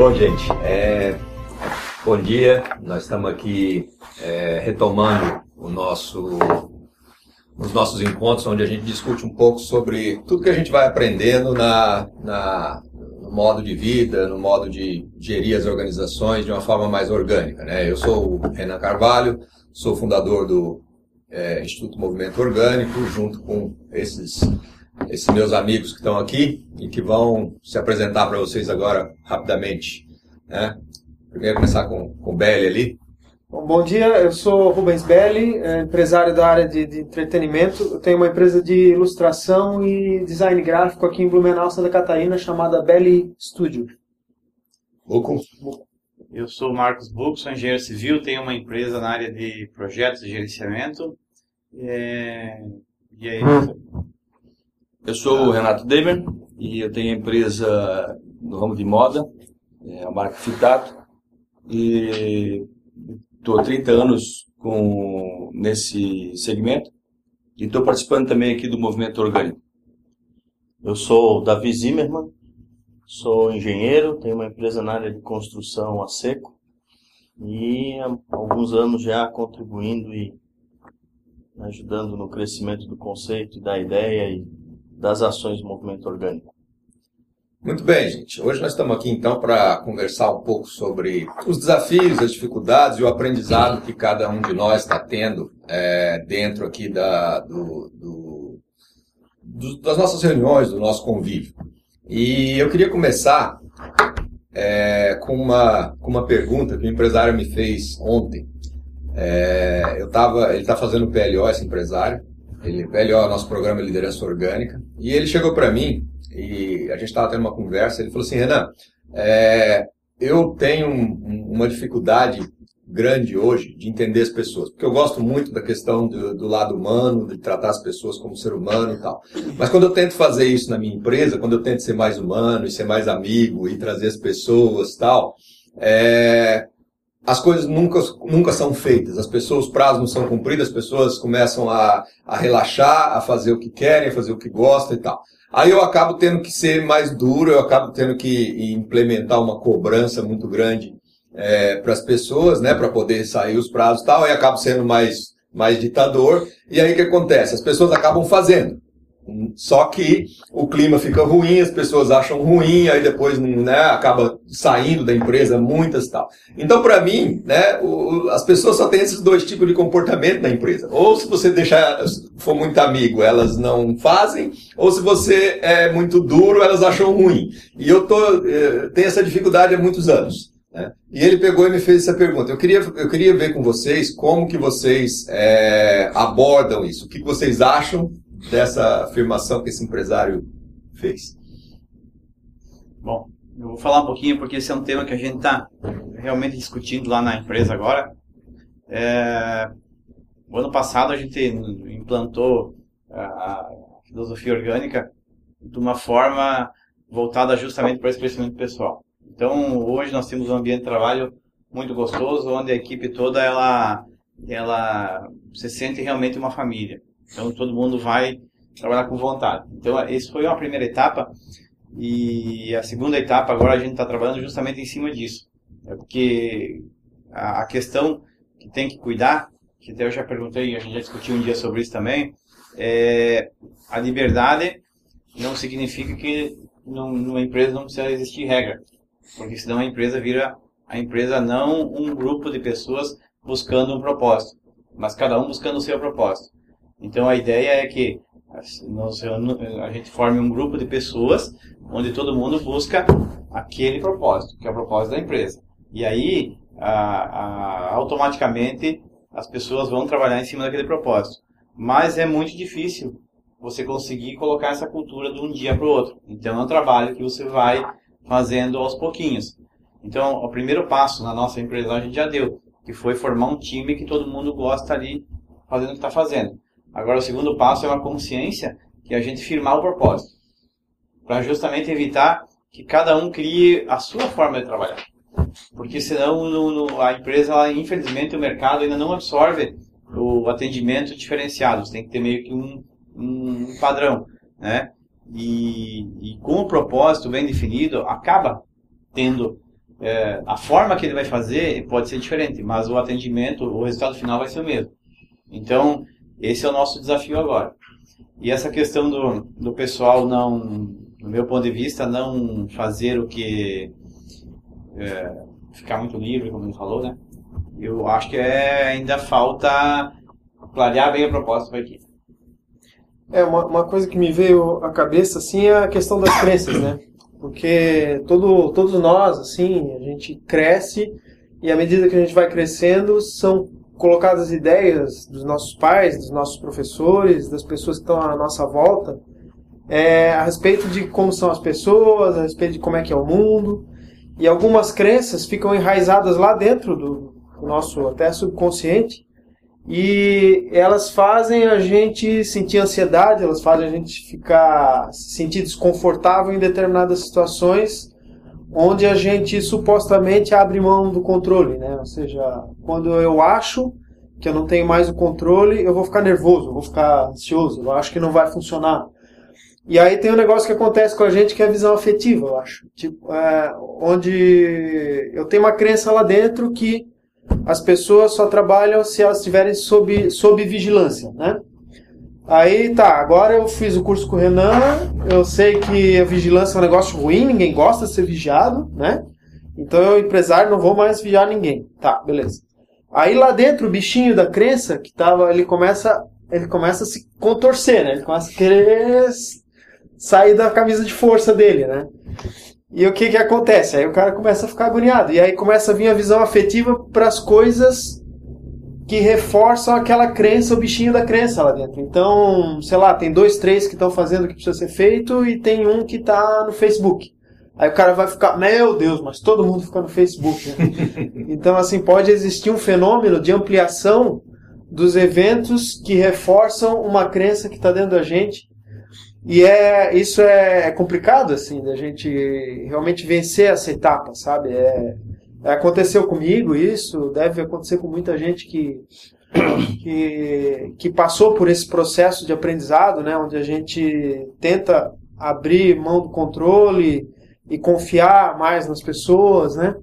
Bom, gente, é... bom dia. Nós estamos aqui é, retomando o nosso, os nossos encontros, onde a gente discute um pouco sobre tudo que a gente vai aprendendo na, na, no modo de vida, no modo de gerir as organizações de uma forma mais orgânica. Né? Eu sou o Renan Carvalho, sou fundador do é, Instituto Movimento Orgânico, junto com esses, esses meus amigos que estão aqui e que vão se apresentar para vocês agora rapidamente. Né? Primeiro começar com, com o Belli ali. Bom, bom, dia, eu sou Rubens Belli, é, empresário da área de, de, entretenimento. Eu tenho uma empresa de ilustração e design gráfico aqui em Blumenau, Santa Catarina, chamada Belli Studio. Buco. Eu sou Marcos Buco, sou engenheiro civil, tenho uma empresa na área de projetos e gerenciamento. É... E é isso. Eu sou o Renato Demer e eu tenho empresa no ramo de moda, é a marca Fitato. E estou há 30 anos com, nesse segmento e estou participando também aqui do movimento orgânico. Eu sou Davi Zimmermann, sou engenheiro, tenho uma empresa na área de construção a seco e há alguns anos já contribuindo e ajudando no crescimento do conceito, da ideia e das ações do movimento orgânico. Muito bem, gente. Hoje nós estamos aqui então para conversar um pouco sobre os desafios, as dificuldades e o aprendizado que cada um de nós está tendo é, dentro aqui da, do, do, do, das nossas reuniões, do nosso convívio. E eu queria começar é, com, uma, com uma pergunta que o empresário me fez ontem. É, eu tava, ele está fazendo PLO, esse empresário. Ele, é o nosso programa de liderança orgânica. E ele chegou para mim e a gente estava tendo uma conversa, ele falou assim, Renan, é, eu tenho um, uma dificuldade grande hoje de entender as pessoas, porque eu gosto muito da questão do, do, lado humano, de tratar as pessoas como ser humano e tal. Mas quando eu tento fazer isso na minha empresa, quando eu tento ser mais humano e ser mais amigo e trazer as pessoas e tal, é, as coisas nunca, nunca são feitas, as pessoas, os prazos não são cumpridos, as pessoas começam a, a relaxar, a fazer o que querem, a fazer o que gostam e tal. Aí eu acabo tendo que ser mais duro, eu acabo tendo que implementar uma cobrança muito grande é, para as pessoas, né, para poder sair os prazos e tal, aí acabo sendo mais, mais ditador. E aí o que acontece? As pessoas acabam fazendo. Só que o clima fica ruim, as pessoas acham ruim, aí depois né, acaba saindo da empresa muitas tal. Então, para mim, né, o, as pessoas só têm esses dois tipos de comportamento na empresa. Ou se você deixar, for muito amigo, elas não fazem, ou se você é muito duro, elas acham ruim. E eu tô, eh, tenho essa dificuldade há muitos anos. Né? E ele pegou e me fez essa pergunta. Eu queria, eu queria ver com vocês como que vocês é, abordam isso. O que vocês acham dessa afirmação que esse empresário fez? Bom, eu vou falar um pouquinho porque esse é um tema que a gente está realmente discutindo lá na empresa agora. É, o ano passado a gente implantou a filosofia orgânica de uma forma voltada justamente para esse crescimento pessoal. Então, hoje nós temos um ambiente de trabalho muito gostoso, onde a equipe toda ela, ela se sente realmente uma família. Então todo mundo vai trabalhar com vontade. Então essa foi uma primeira etapa e a segunda etapa agora a gente está trabalhando justamente em cima disso. É porque a, a questão que tem que cuidar, que até eu já perguntei, a gente já discutiu um dia sobre isso também, é a liberdade não significa que numa empresa não precisa existir regra, porque senão a empresa vira a empresa não um grupo de pessoas buscando um propósito, mas cada um buscando o seu propósito. Então a ideia é que nós, a gente forme um grupo de pessoas onde todo mundo busca aquele propósito, que é o propósito da empresa. E aí, a, a, automaticamente, as pessoas vão trabalhar em cima daquele propósito. Mas é muito difícil você conseguir colocar essa cultura de um dia para o outro. Então é um trabalho que você vai fazendo aos pouquinhos. Então, o primeiro passo na nossa empresa a gente já deu, que foi formar um time que todo mundo gosta ali fazendo o que está fazendo. Agora, o segundo passo é uma consciência que a gente firmar o propósito, para justamente evitar que cada um crie a sua forma de trabalhar. Porque senão no, no, a empresa, ela, infelizmente, o mercado ainda não absorve o atendimento diferenciado. Você tem que ter meio que um, um padrão, né? E, e, com o propósito bem definido, acaba tendo é, a forma que ele vai fazer pode ser diferente, mas o atendimento, o resultado final vai ser o mesmo. Então, esse é o nosso desafio agora. E essa questão do, do pessoal não, no meu ponto de vista, não fazer o que. É, ficar muito livre, como ele falou, né? Eu acho que é, ainda falta clarear bem a proposta para aqui. É, uma, uma coisa que me veio à cabeça, assim, é a questão das crenças, né? Porque todo, todos nós, assim, a gente cresce e à medida que a gente vai crescendo, são colocadas ideias dos nossos pais, dos nossos professores, das pessoas que estão à nossa volta, é, a respeito de como são as pessoas, a respeito de como é que é o mundo. E algumas crenças ficam enraizadas lá dentro do, do nosso até subconsciente e elas fazem a gente sentir ansiedade, elas fazem a gente ficar se sentir desconfortável em determinadas situações onde a gente supostamente abre mão do controle, né? Ou seja, quando eu acho que eu não tenho mais o controle, eu vou ficar nervoso, eu vou ficar ansioso, eu acho que não vai funcionar. E aí tem um negócio que acontece com a gente que é a visão afetiva, eu acho. Tipo, é, onde eu tenho uma crença lá dentro que as pessoas só trabalham se elas estiverem sob, sob vigilância, né? Aí tá, agora eu fiz o curso com o Renan, eu sei que a vigilância é um negócio ruim, ninguém gosta de ser vigiado, né? Então eu, empresário, não vou mais vigiar ninguém. Tá, beleza. Aí lá dentro, o bichinho da crença, que tava, ele começa, ele começa a se contorcer, né? Ele começa a querer sair da camisa de força dele, né? E o que que acontece? Aí o cara começa a ficar agoniado. E aí começa a vir a visão afetiva para as coisas que reforçam aquela crença, o bichinho da crença lá dentro. Então, sei lá, tem dois, três que estão fazendo o que precisa ser feito e tem um que está no Facebook. Aí o cara vai ficar, meu Deus, mas todo mundo fica no Facebook. Né? então, assim, pode existir um fenômeno de ampliação dos eventos que reforçam uma crença que está dentro da gente e é, isso é, é complicado, assim, da gente realmente vencer essa etapa, sabe? É, é, aconteceu comigo isso, deve acontecer com muita gente que, que, que passou por esse processo de aprendizado, né? Onde a gente tenta abrir mão do controle e confiar mais nas pessoas, né?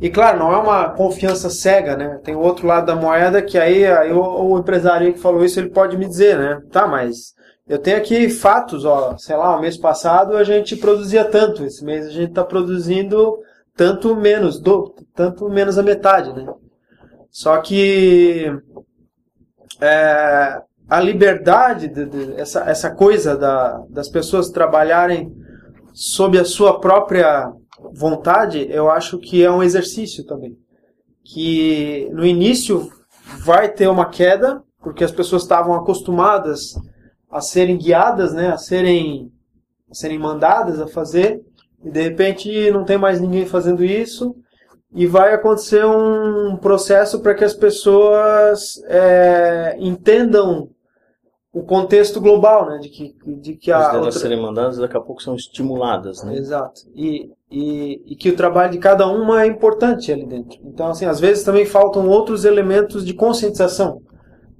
E claro, não é uma confiança cega, né? Tem o outro lado da moeda que aí, aí o, o empresário que falou isso, ele pode me dizer, né? Tá, mas eu tenho aqui fatos, ó, sei lá, o mês passado a gente produzia tanto, esse mês a gente está produzindo tanto menos, do, tanto menos a metade, né? Só que é, a liberdade, de, de, essa, essa coisa da, das pessoas trabalharem sob a sua própria vontade, eu acho que é um exercício também. Que no início vai ter uma queda, porque as pessoas estavam acostumadas a serem guiadas, né, a serem, a serem mandadas a fazer, e de repente não tem mais ninguém fazendo isso, e vai acontecer um processo para que as pessoas é, entendam o contexto global, né, de que, de que a outra... serem mandadas daqui a pouco são estimuladas, né? Exato. E, e, e, que o trabalho de cada uma é importante ali dentro. Então, assim, às vezes também faltam outros elementos de conscientização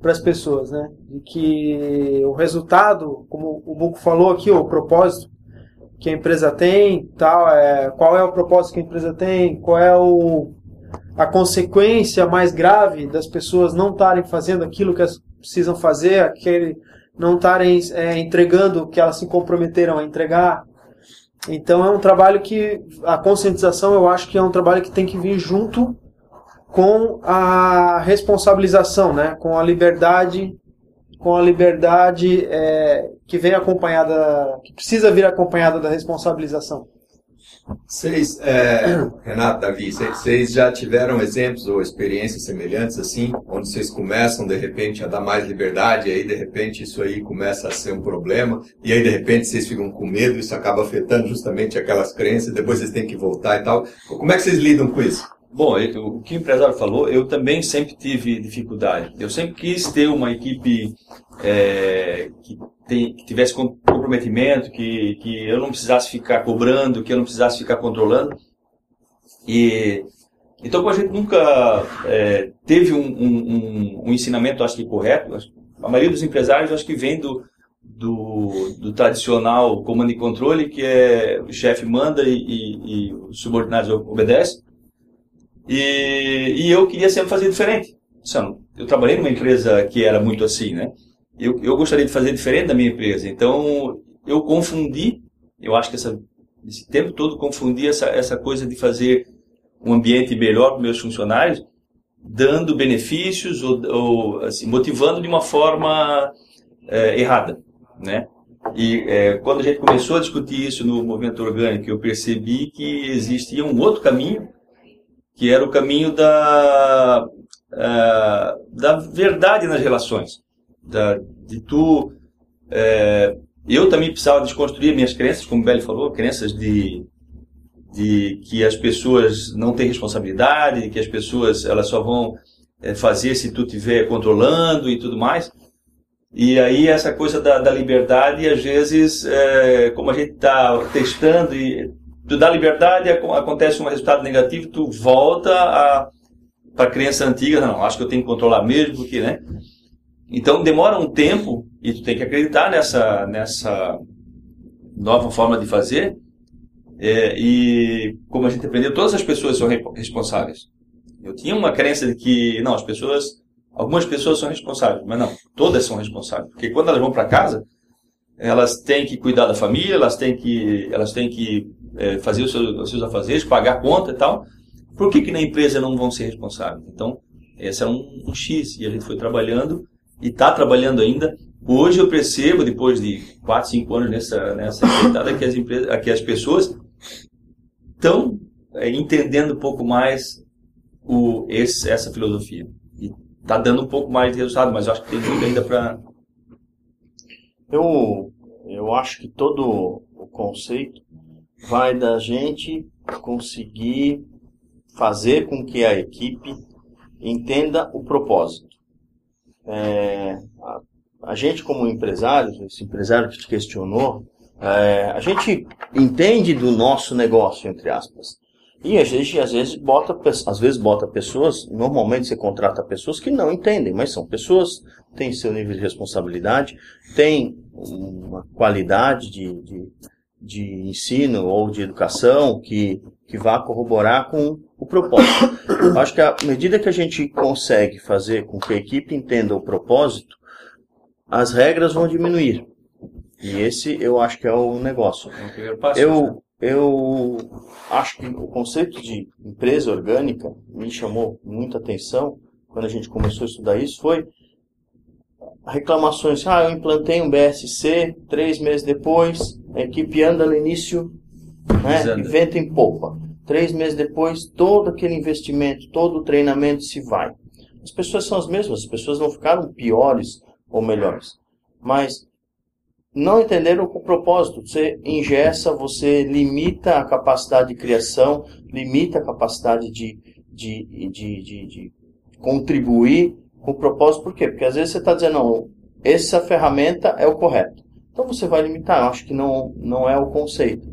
para as pessoas, né? De que o resultado, como o Buco falou aqui, o propósito que a empresa tem, tal, é, qual é o propósito que a empresa tem, qual é o, a consequência mais grave das pessoas não estarem fazendo aquilo que elas precisam fazer, aquele, não estarem é, entregando o que elas se comprometeram a entregar. Então é um trabalho que a conscientização eu acho que é um trabalho que tem que vir junto com a responsabilização, né? com a liberdade, com a liberdade é, que vem acompanhada, que precisa vir acompanhada da responsabilização. Vocês, é, Renato, Davi, vocês já tiveram exemplos ou experiências semelhantes assim, onde vocês começam de repente a dar mais liberdade, e aí de repente isso aí começa a ser um problema, e aí de repente vocês ficam com medo, isso acaba afetando justamente aquelas crenças, depois vocês têm que voltar e tal. Como é que vocês lidam com isso? Bom, eu, o que o empresário falou, eu também sempre tive dificuldade. Eu sempre quis ter uma equipe é, que, tem, que, tivesse comprometimento, que, que eu não precisasse ficar cobrando, que eu não precisasse ficar controlando. E então, a gente nunca é, teve um, um, um, um, ensinamento, acho que correto. A maioria dos empresários, acho que vem do, do, do tradicional comando e controle, que é o chefe manda e, e, e os subordinados obedecem. E, e eu queria sempre fazer diferente. Eu trabalhei numa empresa que era muito assim, né? Eu, eu gostaria de fazer diferente da minha empresa. Então, eu confundi, eu acho que essa, esse tempo todo confundi essa, essa coisa de fazer um ambiente melhor para meus funcionários, dando benefícios ou, ou assim, motivando de uma forma é, errada, né? E é, quando a gente começou a discutir isso no movimento orgânico, eu percebi que existia um outro caminho, que era o caminho da, uh, da verdade nas relações, da, de tu é, eu também precisava desconstruir minhas crenças, como o Belly falou, crenças de, de que as pessoas não têm responsabilidade, de que as pessoas elas só vão é, fazer se tu estiver controlando e tudo mais. E aí essa coisa da, da liberdade, às vezes, é, como a gente está testando e tu dá liberdade, acontece um resultado negativo, tu volta a para a crença antiga, não, acho que eu tenho que controlar mesmo, porque, né? Então demora um tempo e tu tem que acreditar nessa nessa nova forma de fazer. É, e como a gente aprendeu, todas as pessoas são responsáveis. Eu tinha uma crença de que não, as pessoas Algumas pessoas são responsáveis, mas não, todas são responsáveis. Porque quando elas vão para casa, elas têm que cuidar da família, elas têm que, elas têm que é, fazer os seus, os seus afazeres, pagar conta e tal. Por que, que na empresa não vão ser responsáveis? Então, esse é um, um X e a gente foi trabalhando e está trabalhando ainda. Hoje eu percebo, depois de 4, 5 anos nessa, nessa empreitada, que as, empresas, que as pessoas estão é, entendendo um pouco mais o, esse, essa filosofia tá dando um pouco mais de resultado, mas eu acho que tem muito ainda para. Eu, eu acho que todo o conceito vai da gente conseguir fazer com que a equipe entenda o propósito. É, a, a, gente como empresário, esse empresário que te questionou, é, a gente entende do nosso negócio, entre aspas. E a gente às vezes bota, às vezes bota pessoas, normalmente você contrata pessoas que não entendem, mas são pessoas, têm seu nível de responsabilidade, têm uma qualidade de, de, de ensino ou de educação que, que vá corroborar com o propósito. Eu acho que à medida que a gente consegue fazer com que a equipe entenda o propósito, as regras vão diminuir. E esse eu acho que é o negócio. É eu, eu acho que o conceito de empresa orgânica me chamou muita atenção quando a gente começou a estudar isso foi reclamações. Ah, eu implantei um BSC, três meses depois, a equipe anda no início né, e venta em polpa. Três meses depois, todo aquele investimento, todo o treinamento se vai. As pessoas são as mesmas, as pessoas não ficaram piores ou melhores. Mas não entenderam o propósito. Você ingessa, você limita a capacidade de criação, limita a capacidade de, de, de, de, de contribuir com propósito. Por quê? Porque às vezes você está dizendo, não, essa ferramenta é o correto. Então você vai limitar. Eu acho que não, não é o conceito.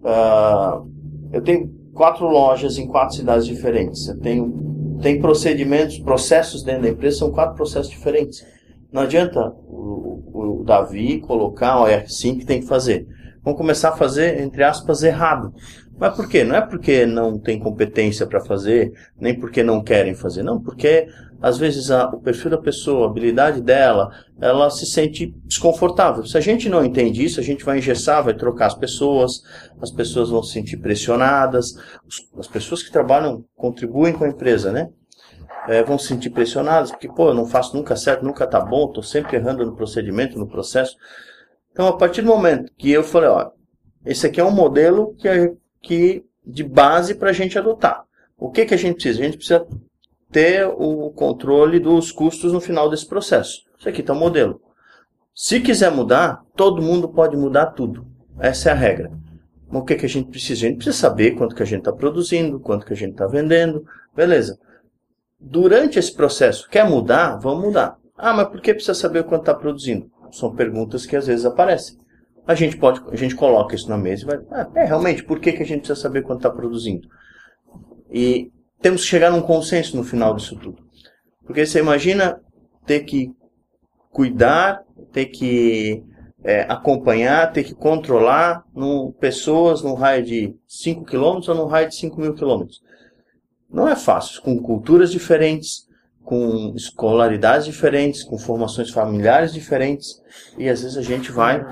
Uh, eu tenho quatro lojas em quatro cidades diferentes. Eu tenho tem procedimentos, processos dentro da empresa, são quatro processos diferentes. Não adianta o, o Davi colocar, é assim que tem que fazer. Vão começar a fazer, entre aspas, errado. Mas por quê? Não é porque não tem competência para fazer, nem porque não querem fazer, não, porque às vezes a, o perfil da pessoa, a habilidade dela, ela se sente desconfortável. Se a gente não entende isso, a gente vai engessar, vai trocar as pessoas, as pessoas vão se sentir pressionadas, as pessoas que trabalham contribuem com a empresa, né? é, vão se sentir pressionados, porque, pô, eu não faço nunca certo, nunca tá bom, estou sempre errando no procedimento, no processo. Então, a partir do momento que eu falei, ó, esse aqui é um modelo que, é, que de base para a gente adotar. O que, que a gente precisa? A gente precisa ter o controle dos custos no final desse processo. Isso aqui está o modelo. Se quiser mudar, todo mundo pode mudar tudo. Essa é a regra. o que, que a gente precisa? A gente precisa saber quanto que a gente está produzindo, quanto que a gente está vendendo. Beleza durante esse processo, quer mudar? Vamos mudar. Ah, mas por que precisa saber quanto está produzindo? São perguntas que às vezes aparecem. A gente pode, a gente coloca isso na mesa e vai, ah, é realmente, por que, que a gente precisa saber quanto está produzindo? E temos que chegar num consenso no final disso tudo. Porque você imagina ter que cuidar, ter que é, acompanhar, ter que controlar no, pessoas num raio de 5 km ou num raio de 5 mil km. Não é fácil, com culturas diferentes, com escolaridades diferentes, com formações familiares diferentes, e às vezes a gente vai.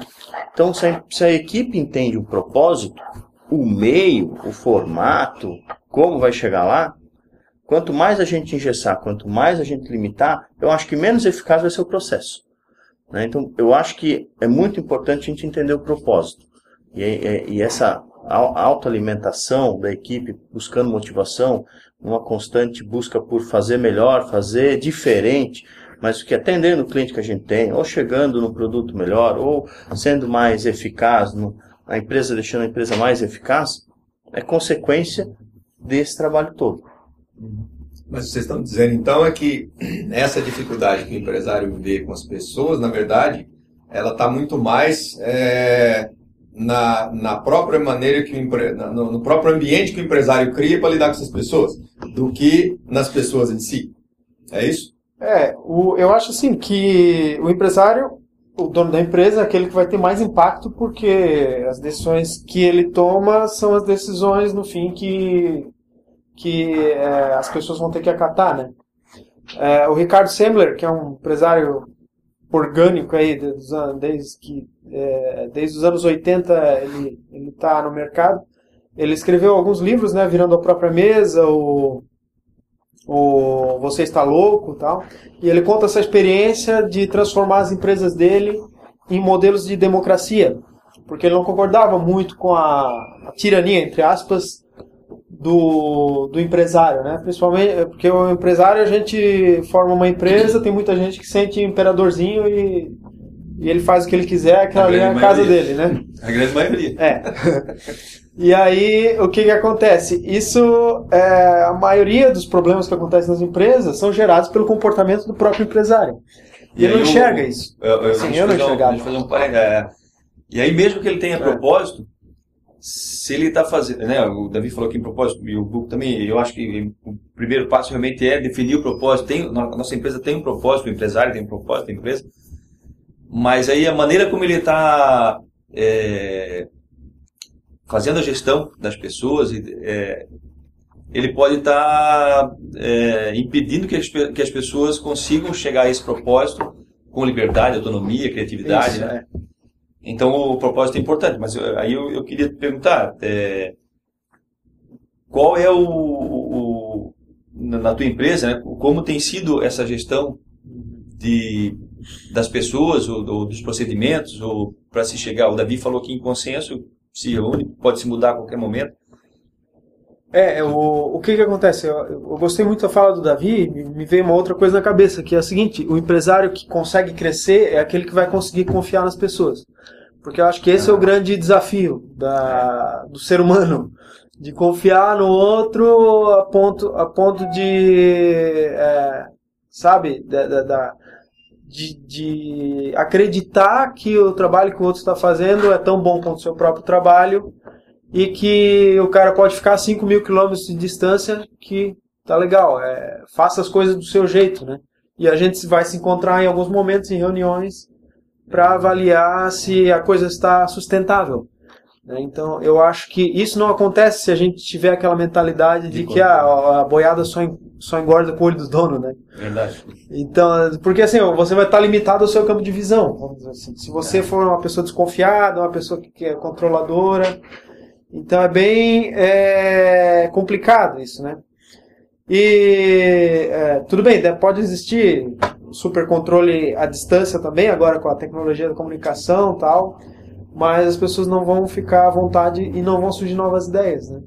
Então, se a, se a equipe entende o propósito, o meio, o formato, como vai chegar lá, quanto mais a gente engessar, quanto mais a gente limitar, eu acho que menos eficaz vai ser o processo. Né? Então, eu acho que é muito importante a gente entender o propósito. E, e, e essa autoalimentação da equipe, buscando motivação, uma constante busca por fazer melhor, fazer diferente, mas que atendendo o cliente que a gente tem, ou chegando no produto melhor, ou sendo mais eficaz, no, a empresa deixando a empresa mais eficaz, é consequência desse trabalho todo. Mas vocês estão dizendo então é que essa dificuldade que o empresário vê com as pessoas, na verdade, ela está muito mais é, na, na própria maneira que o empre... no, no próprio ambiente que o empresário cria para lidar com essas pessoas, do que nas pessoas em si. É isso? É, o, eu acho assim que o empresário, o dono da empresa, é aquele que vai ter mais impacto porque as decisões que ele toma são as decisões, no fim, que, que é, as pessoas vão ter que acatar, né? É, o Ricardo Semler, que é um empresário orgânico aí desde que é, desde os anos 80 ele ele está no mercado ele escreveu alguns livros né virando a própria mesa o o você está louco tal e ele conta essa experiência de transformar as empresas dele em modelos de democracia porque ele não concordava muito com a, a tirania entre aspas do, do empresário, né? Principalmente porque o empresário a gente forma uma empresa, tem muita gente que sente imperadorzinho e, e ele faz o que ele quiser, aquela ali é a casa dele, né? A grande maioria. É. E aí, o que que acontece? Isso, é, a maioria dos problemas que acontecem nas empresas são gerados pelo comportamento do próprio empresário. E, e ele não enxerga eu, isso. Eu, eu, Sim, eu não enxergava. Um, fazer um é, E aí, mesmo que ele tenha é. propósito, se ele está fazendo, né, o Davi falou aqui em propósito, e o Buco também, eu acho que o primeiro passo realmente é definir o propósito. Tem, a nossa empresa tem um propósito, o empresário tem um propósito, a empresa, mas aí a maneira como ele está é, fazendo a gestão das pessoas, é, ele pode estar tá, é, impedindo que as, que as pessoas consigam chegar a esse propósito com liberdade, autonomia, criatividade, Isso, né? É. Então o propósito é importante, mas eu, aí eu, eu, queria te perguntar, é, qual é o, o, na tua empresa, né, como tem sido essa gestão de, das pessoas ou, ou dos procedimentos ou para se chegar? O Davi falou que em consenso se reúne, pode se mudar a qualquer momento. É, o, o que que acontece? Eu, eu, gostei muito da fala do Davi, me veio uma outra coisa na cabeça, que é a seguinte, o empresário que consegue crescer é aquele que vai conseguir confiar nas pessoas. Porque eu acho que esse é o grande desafio da, do ser humano, de confiar no outro a ponto, a ponto de, é, sabe, da, da, da de, de, acreditar que o trabalho que o outro está fazendo é tão bom quanto o seu próprio trabalho e que o cara pode ficar a 5 mil quilômetros de distância que tá legal, é, faça as coisas do seu jeito, né? E a gente vai se encontrar em alguns momentos em reuniões para avaliar se a coisa está sustentável. Né? Então, eu acho que isso não acontece se a gente tiver aquela mentalidade de, de que a, a boiada só, só engorda com o olho dos donos, né? Verdade. Então, porque assim, você vai estar limitado ao seu campo de visão, assim. Se você é. for uma pessoa desconfiada, uma pessoa que é controladora, então é bem é, complicado isso, né? E é, tudo bem, pode existir supercontrole à distância também, agora com a tecnologia da comunicação e tal, mas as pessoas não vão ficar à vontade e não vão surgir novas ideias, né?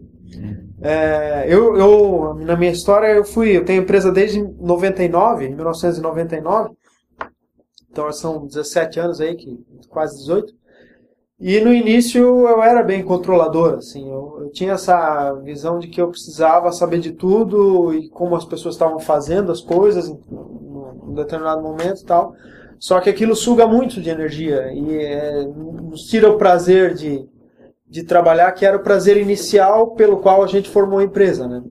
É, eu, eu, na minha história, eu fui, eu tenho empresa desde 99, 1999, então são 17 anos aí, que, quase 18, e no início eu era bem controlador, assim, eu, eu, tinha essa visão de que eu precisava saber de tudo e como as pessoas estavam fazendo as coisas em, em determinado momento e tal. Só que aquilo suga muito de energia e é, nos tira o prazer de, de trabalhar, que era o prazer inicial pelo qual a gente formou a empresa, né?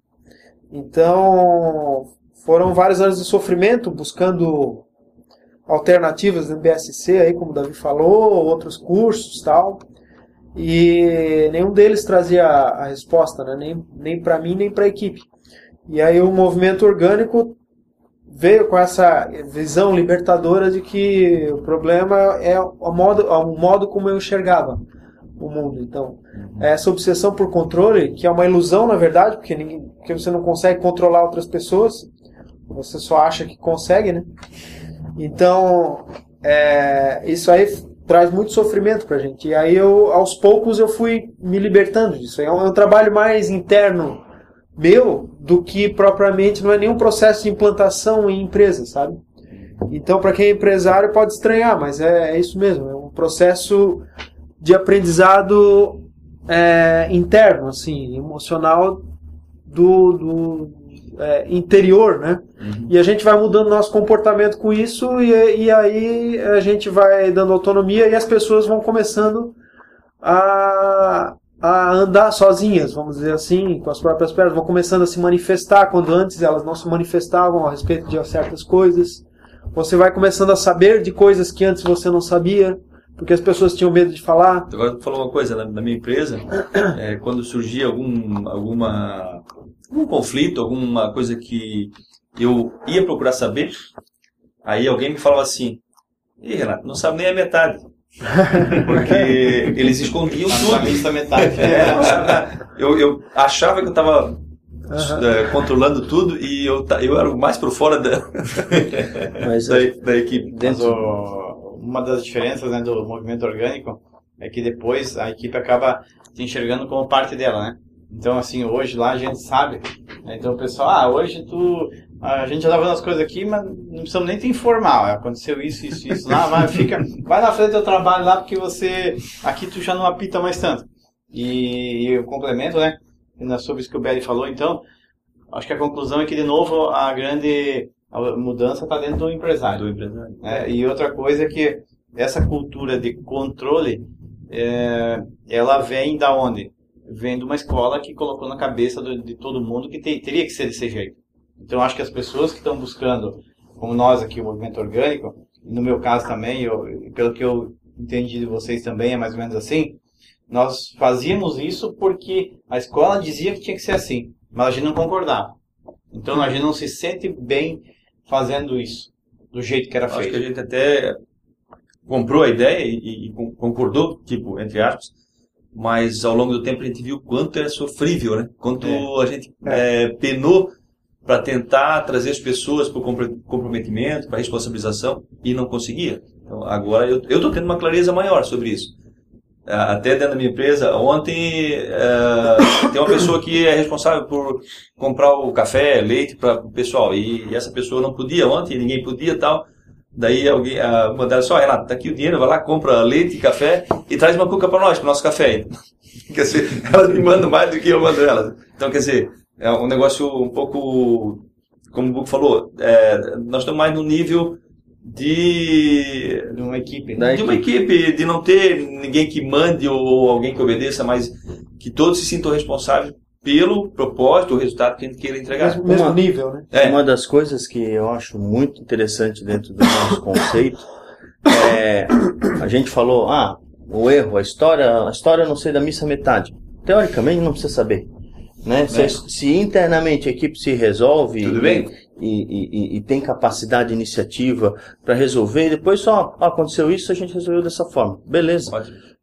Então, foram vários anos de sofrimento buscando alternativas no BSC, aí, como o Davi falou, outros cursos tal. E nenhum deles trazia a, a resposta, né? nem, nem para mim, nem para a equipe. E aí o movimento orgânico veio com essa visão libertadora de que o problema é o modo, o modo como eu enxergava o mundo. Então, uhum. essa obsessão por controle, que é uma ilusão na verdade, porque, ninguém, porque você não consegue controlar outras pessoas, você só acha que consegue, né? Então, é, isso aí traz muito sofrimento pra gente. E aí eu, aos poucos, eu fui me libertando disso. É um, é um trabalho mais interno meu do que propriamente não é nenhum processo de implantação em empresa, sabe? Então, para quem é empresário pode estranhar, mas é, é, isso mesmo. É um processo de aprendizado é, interno, assim, emocional do, do é, interior, né? Uhum. E a gente vai mudando nosso comportamento com isso e, e aí a gente vai dando autonomia e as pessoas vão começando a, a andar sozinhas, vamos dizer assim, com as próprias pernas, vão começando a se manifestar quando antes elas não se manifestavam a respeito de certas coisas. Você vai começando a saber de coisas que antes você não sabia, porque as pessoas tinham medo de falar. Agora tu falou uma coisa na, na minha empresa, é, quando surgia algum alguma algum conflito, alguma coisa que eu ia procurar saber, aí alguém me falava assim: "Ih, Renato, não sabe nem a metade". Porque eles escondiam tudo. Lista metade. É, eu, eu achava que eu estava uhum. é, controlando tudo e eu, eu era mais por fora da, Mas, da, da, equipe. Dentro, uma das diferenças né, do movimento orgânico é que depois a equipe acaba te enxergando como parte dela, né? Então, assim, hoje lá a gente sabe. Né? Então o pessoal, ah, hoje tu a gente já tá vendo as coisas aqui, mas não precisamos nem te informar. Aconteceu isso, isso, isso lá, vai, fica, vai na frente do trabalho lá, porque você. Aqui tu já não apita mais tanto. E, e o complemento, né? Sobre isso que o Belly falou, então, acho que a conclusão é que, de novo, a grande mudança está dentro do empresário. Do empresário. É, e outra coisa é que essa cultura de controle, é, ela vem da onde? Vem de uma escola que colocou na cabeça do, de todo mundo que te, teria que ser desse jeito. Então, acho que as pessoas que estão buscando, como nós aqui, o movimento orgânico, e no meu caso também, eu, pelo que eu entendi de vocês também, é mais ou menos assim, nós fazíamos isso porque a escola dizia que tinha que ser assim, mas a gente não concordava. Então, a gente não se sente bem fazendo isso, do jeito que era acho feito. Acho que a gente até comprou a ideia e, e concordou, tipo, entre aspas, mas ao longo do tempo a gente viu quanto era sofrível, né? Quanto é. a gente é. É, penou para tentar trazer as pessoas para o comprometimento, para a responsabilização, e não conseguia. Então, agora eu estou tendo uma clareza maior sobre isso. Até dentro da minha empresa, ontem é, tem uma pessoa que é responsável por comprar o café, leite para o pessoal, e essa pessoa não podia ontem, ninguém podia tal. Daí alguém uh, mandaram só, Renato, tá aqui o dinheiro, vai lá, compra leite, café e traz uma cuca para nós, para o nosso café. quer dizer, elas me mandam mais do que eu mando elas. Então, quer dizer, é um negócio um pouco, como o Buco falou, é, nós estamos mais no nível de, de uma equipe, né? de uma equipe, de não ter ninguém que mande ou alguém que obedeça, mas que todos se sintam responsáveis pelo propósito, o resultado que a gente queira entregar. Mesmo, mesmo uma, nível, né? É. Uma das coisas que eu acho muito interessante dentro do nosso conceito é a gente falou, ah, o erro, a história, a história não sei da missa metade. Teoricamente não precisa saber. Né? Se, se, internamente a equipe se resolve e, e, e, e, tem capacidade de iniciativa para resolver, e depois só ah, aconteceu isso, a gente resolveu dessa forma. Beleza.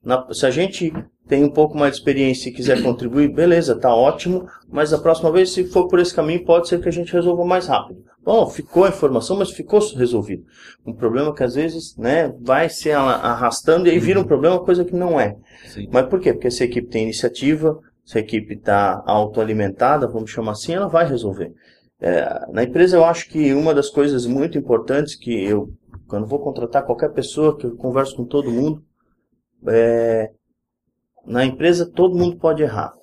Na, se a gente tem um pouco mais de experiência e quiser contribuir, beleza, tá ótimo, mas a próxima vez, se for por esse caminho, pode ser que a gente resolva mais rápido. Bom, ficou a informação, mas ficou resolvido. Um problema que às vezes né, vai se arrastando e aí vira um problema, coisa que não é. Sim. Mas por quê? Porque essa equipe tem iniciativa, se a equipe está autoalimentada, vamos chamar assim, ela vai resolver. É, na empresa eu acho que uma das coisas muito importantes que eu, quando vou contratar qualquer pessoa, que eu converso com todo mundo, é, na empresa todo mundo pode errar.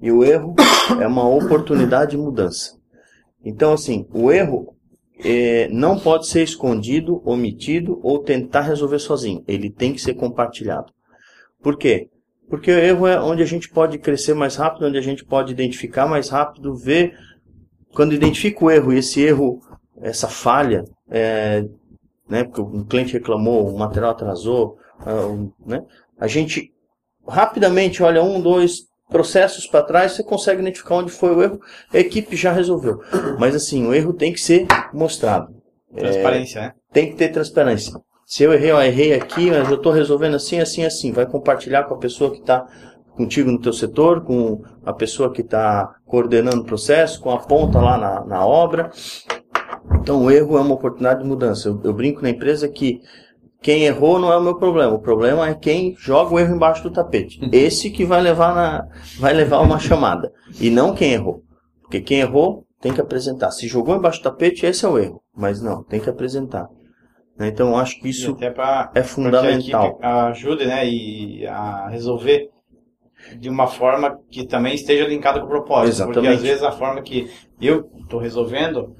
E o erro é uma oportunidade de mudança. Então, assim, o erro é, não pode ser escondido, omitido ou tentar resolver sozinho. Ele tem que ser compartilhado. Por quê? Porque o erro é onde a gente pode crescer mais rápido, onde a gente pode identificar mais rápido, ver. Quando identifica o erro e esse erro, essa falha, é, né? Porque um cliente reclamou, o material atrasou, um, né? A gente rapidamente olha um, dois processos para trás, você consegue identificar onde foi o erro, a equipe já resolveu. Mas assim, o erro tem que ser mostrado. Transparência, né? Tem que ter transparência. Se eu errei, eu errei aqui, mas eu estou resolvendo assim, assim, assim. Vai compartilhar com a pessoa que está contigo no teu setor, com a pessoa que está coordenando o processo, com a ponta lá na, na obra. Então o erro é uma oportunidade de mudança. Eu, eu brinco na empresa que quem errou não é o meu problema. O problema é quem joga o erro embaixo do tapete. Esse que vai levar na, vai levar uma chamada. E não quem errou. Porque quem errou tem que apresentar. Se jogou embaixo do tapete, esse é o erro. Mas não, tem que apresentar. Né? Então acho que isso pra, é fundamental. Que a ajude né, e a resolver de uma forma que também esteja linkada com o propósito. Exatamente. Porque às vezes a forma que eu estou resolvendo,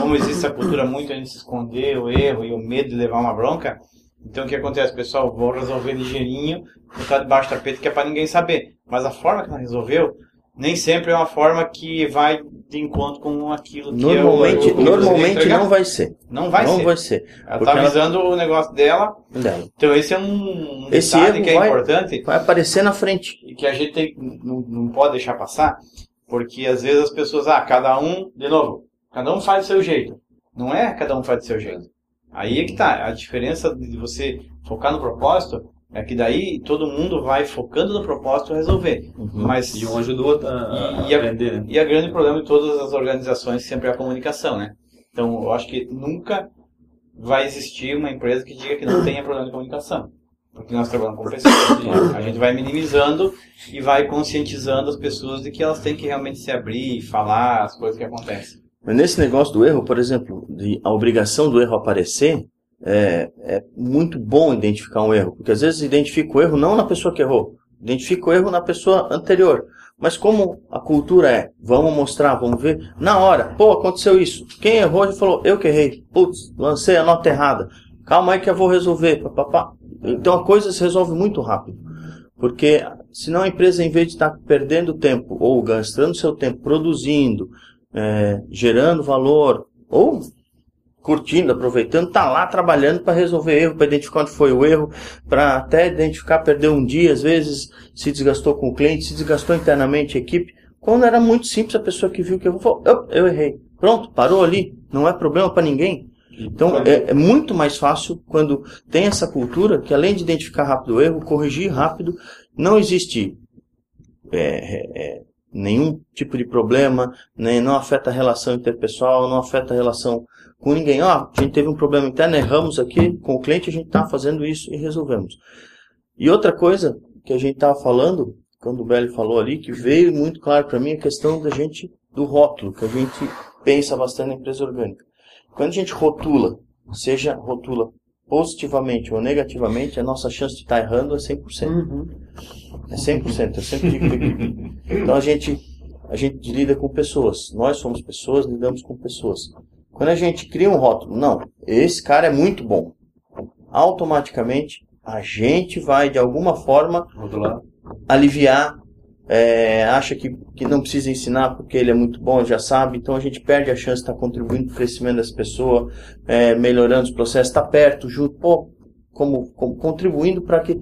como existe essa cultura muito a gente se esconder o erro e o medo de levar uma bronca, então o que acontece, pessoal? Vou resolver ligeirinho, botar debaixo do tapete que é para ninguém saber. Mas a forma que ela resolveu nem sempre é uma forma que vai de encontro com aquilo que normalmente, eu, eu, normalmente não vai ser. Não vai não ser. vai ser. Ela está avisando ela... o negócio dela. dela. Então esse é um esse detalhe que é vai, importante. Vai aparecer na frente. E que a gente tem, não, não pode deixar passar, porque às vezes as pessoas, ah, cada um, de novo, cada um faz do seu jeito. Não é cada um faz do seu jeito. Aí é que tá. A diferença de você focar no propósito é que daí todo mundo vai focando no propósito resolver. Uhum. Mas, e um ajuda o outro a, e, a aprender. A, e a grande problema de todas as organizações sempre é a comunicação, né? Então, eu acho que nunca vai existir uma empresa que diga que não tenha problema de comunicação. Porque nós trabalhamos com pessoas. a gente vai minimizando e vai conscientizando as pessoas de que elas têm que realmente se abrir e falar as coisas que acontecem. Mas nesse negócio do erro, por exemplo, de a obrigação do erro aparecer, é, é, muito bom identificar um erro, porque às vezes identifica o erro não na pessoa que errou, identifica o erro na pessoa anterior. Mas como a cultura é, vamos mostrar, vamos ver, na hora, pô, aconteceu isso. Quem errou já falou, eu que errei. Putz, lancei a nota errada. Calma aí que eu vou resolver. Papapá. Então a coisa se resolve muito rápido. Porque senão a empresa, em vez de estar perdendo tempo ou gastando seu tempo produzindo, é, gerando valor, ou curtindo, aproveitando, tá lá trabalhando para resolver erro, para identificar onde foi o erro, para até identificar, perdeu um dia, às vezes se desgastou com o cliente, se desgastou internamente a equipe. Quando era muito simples, a pessoa que viu que eu falou, eu, errei. Pronto, parou ali, não é problema para ninguém. Então é, é, muito mais fácil quando tem essa cultura que além de identificar rápido o erro, corrigir rápido, não existe é, é, nenhum tipo de problema, nem, não afeta a relação interpessoal, não afeta a relação com ninguém. Ó, a gente teve um problema interno, erramos aqui com o cliente, a gente está fazendo isso e resolvemos. E outra coisa que a gente estava falando, quando o Belly falou ali, que veio muito claro para mim a questão da gente, do rótulo, que a gente pensa bastante na empresa orgânica. Quando a gente rotula, seja rotula positivamente ou negativamente, a nossa chance de estar tá errando é 100%. Uhum. É 100%, eu sempre digo equipe. Então a gente, a gente lida com pessoas. Nós somos pessoas, lidamos com pessoas. Quando a gente cria um rótulo, não, esse cara é muito bom. Automaticamente a gente vai de alguma forma aliviar, é, acha que, que não precisa ensinar porque ele é muito bom, já sabe, então a gente perde a chance de estar contribuindo para o crescimento dessa pessoa, é, melhorando os processos, está perto, junto, pô, como, como contribuindo para que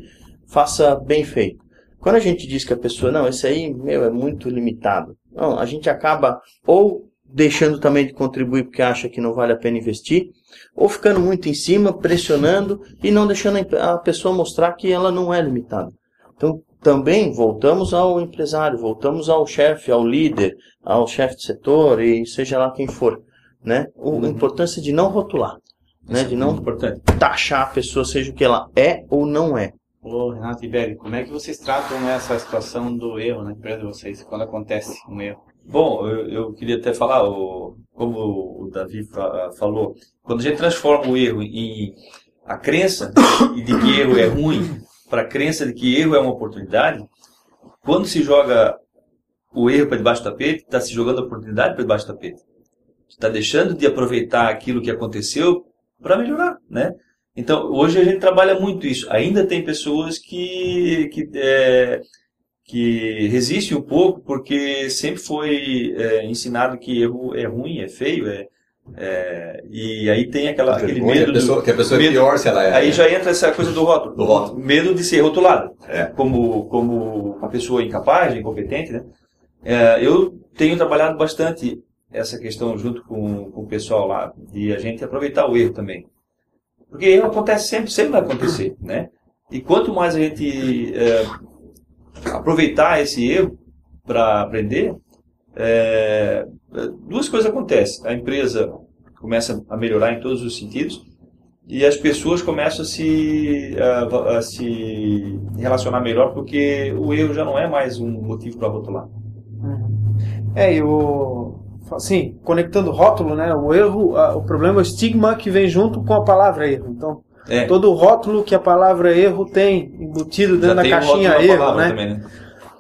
faça bem feito. Quando a gente diz que a pessoa, não, esse aí, meu, é muito limitado. Não, a gente acaba ou deixando também de contribuir porque acha que não vale a pena investir, ou ficando muito em cima, pressionando e não deixando a pessoa mostrar que ela não é limitada. Então, também voltamos ao empresário, voltamos ao chefe, ao líder, ao chefe de setor e seja lá quem for, né? Uhum. A importância de não rotular, né? Isso de é não taxar a pessoa, seja o que ela é ou não é. Ô, Renato Iberi, como é que vocês tratam essa situação do erro na empresa de vocês, quando acontece um erro? Bom, eu, eu queria até falar, o, como o Davi fa, falou, quando a gente transforma o erro em a crença de que erro é ruim para a crença de que erro é uma oportunidade, quando se joga o erro para debaixo do tapete, está se jogando a oportunidade para debaixo do tapete. Está deixando de aproveitar aquilo que aconteceu para melhorar, né? Então, hoje a gente trabalha muito isso. Ainda tem pessoas que, que é, que resiste um pouco porque sempre foi é, ensinado que erro é ruim, é feio, é, É, e aí tem aquela, aquele Vergonha, medo que a pessoa, do, que a pessoa é medo- pior se ela é. Aí já entra essa coisa do rótulo. Do rótulo. Medo de ser rotulado. É. Como, como uma pessoa incapaz, incompetente, né? É, eu tenho trabalhado bastante essa questão junto com, com o pessoal lá, de a gente aproveitar o erro também. Porque erro acontece sempre, sempre vai acontecer, né? E quanto mais a gente é, aproveitar esse erro para aprender, é, duas coisas acontecem. A empresa começa a melhorar em todos os sentidos e as pessoas começam a se, a, a se relacionar melhor porque o erro já não é mais um motivo para rotular. É, e o. Assim, conectando o rótulo, né? O erro, a- o problema é o estigma que vem junto com a palavra erro. Então, É, todo o rótulo que a palavra erro tem embutido dentro já da caixinha erro, né? também, né?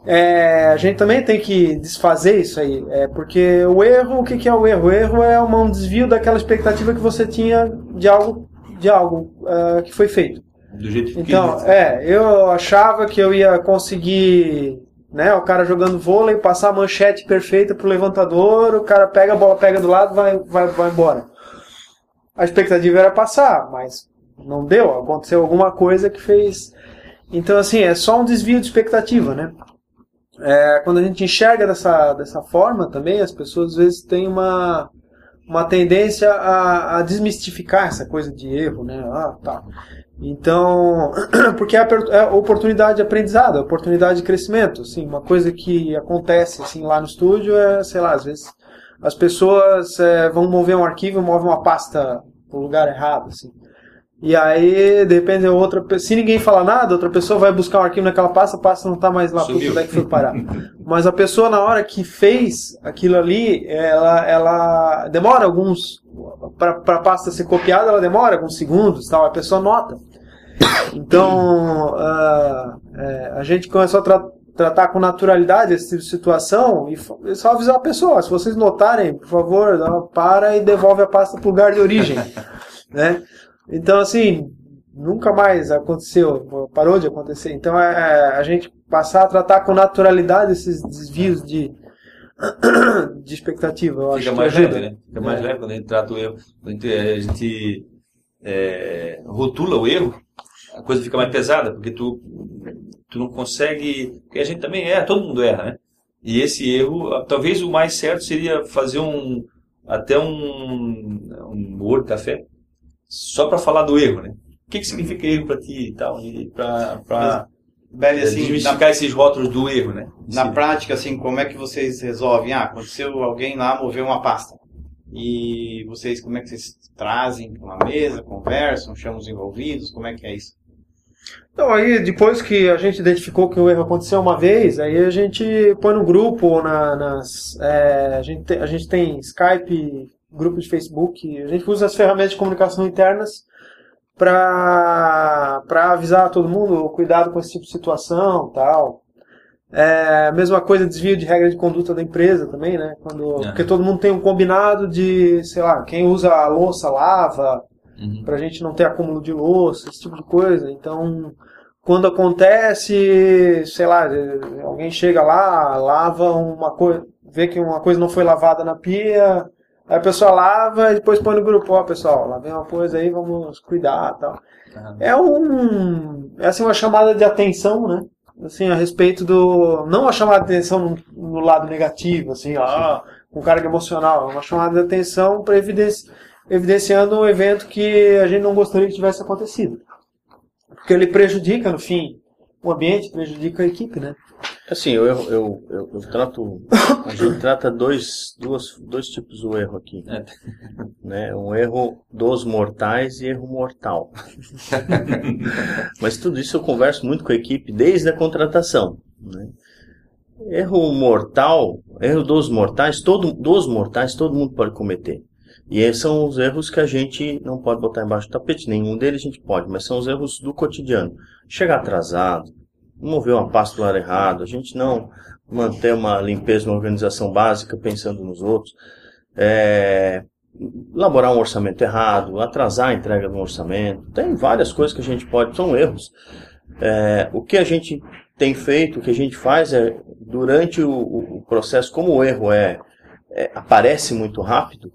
É, a gente também tem que desfazer isso aí, é, porque o erro, o que, que é o erro? O erro é uma- um desvio daquela expectativa que você tinha de algo, de algo ah, que foi feito. Do jeito que Então, é, eu achava que eu ia conseguir, né, o cara jogando vôlei, passar a manchete perfeita pro levantador, o cara pega a bola, pega do lado, vai, vai, vai embora. A expectativa era passar, mas não deu, aconteceu alguma coisa que fez. Então, assim, é só um desvio de expectativa, né? É, quando a gente enxerga dessa, dessa forma também, as pessoas às vezes têm uma, uma tendência a, a desmistificar essa coisa de erro, né? Ah, tá. Então, porque é é oportunidade de aprendizado, é oportunidade de crescimento. Assim, uma coisa que acontece assim, lá no estúdio é, sei lá, às vezes as pessoas é, vão mover um arquivo, movem uma pasta no lugar errado. Assim. E aí, de repente, outra, se ninguém falar nada, outra pessoa vai buscar um arquivo naquela pasta, a pasta não está mais lá, Sumiu. putz, onde é que foi parar? Mas a pessoa, na hora que fez aquilo ali, ela, ela demora alguns. Para a pasta ser copiada, ela demora alguns segundos, tal, a pessoa nota. Então, ah, é, a gente começou a tra- tratar com naturalidade esse tipo de situação e só avisar a pessoa: se vocês notarem, por favor, para e devolve a pasta para o lugar de origem. né? Então, assim, nunca mais aconteceu, parou de acontecer. Então, é a gente passar a tratar com naturalidade esses desvios de, de expectativa. Eu acho Fica que mais leve, né? Fica mais É. leve quando a gente trata o erro. Quando a gente, é, rotula o erro, a coisa fica mais pesada, porque tu, tu não consegue. Porque a gente também erra, todo mundo erra, né? E esse erro, talvez o mais certo seria fazer um. até um. um Word café, só para falar do erro, né? O que, que significa erro para ti e tal? E para Beli, assim, na, desmistificar esses rótulos do erro, né? na Sim. prática, assim, como é que vocês resolvem? Ah, aconteceu alguém lá moveu uma pasta. E vocês, como é que vocês trazem uma mesa, conversam, chamam os envolvidos? Como é que é isso? Então aí, depois que a gente identificou que o erro aconteceu uma vez, aí a gente põe no grupo na, nas. é, a, gente tem, a gente tem Skype, grupo de Facebook, a gente usa as ferramentas de comunicação internas para avisar todo mundo, cuidado com esse tipo de situação tal. É, mesma coisa, desvio de regra de conduta da empresa também, né? Quando, É. Porque todo mundo tem um combinado de, sei lá, quem usa a louça lava, Uhum. pra gente não ter acúmulo de louça, esse tipo de coisa. Então, quando acontece, sei lá, alguém chega lá, lava uma coisa, vê que uma coisa não foi lavada na pia, aí a pessoa lava e depois põe no grupo, ó pessoal, lavei uma coisa aí, vamos cuidar tal. É um, é assim uma chamada de atenção, né? Assim, a respeito do, não uma chamada de atenção no, no lado negativo, assim, ó, com carga emocional, é uma chamada de atenção para evidenci, evidenciando um evento que a gente não gostaria que tivesse acontecido. Porque ele prejudica, no fim, o ambiente, prejudica a equipe, né? Assim, eu, eu, eu, eu, eu trato. A gente trata dois, duas, dois tipos do erro aqui. É. Né? Um erro dos mortais e erro mortal. Mas tudo isso eu converso muito com a equipe desde a contratação. Né? Erro mortal, erro dos mortais, todo, dos mortais todo mundo pode cometer. E esses são os erros que a gente não pode botar embaixo do tapete. Nenhum deles a gente pode, mas são os erros do cotidiano. Chegar atrasado, mover uma pasta do lado errado, a gente não manter uma limpeza, uma organização básica pensando nos outros, é, elaborar um orçamento errado, atrasar a entrega de um orçamento, tem várias coisas que a gente pode, são erros. É, o que a gente tem feito, o que a gente faz é, durante o, o processo, como o erro é, é, aparece muito rápido,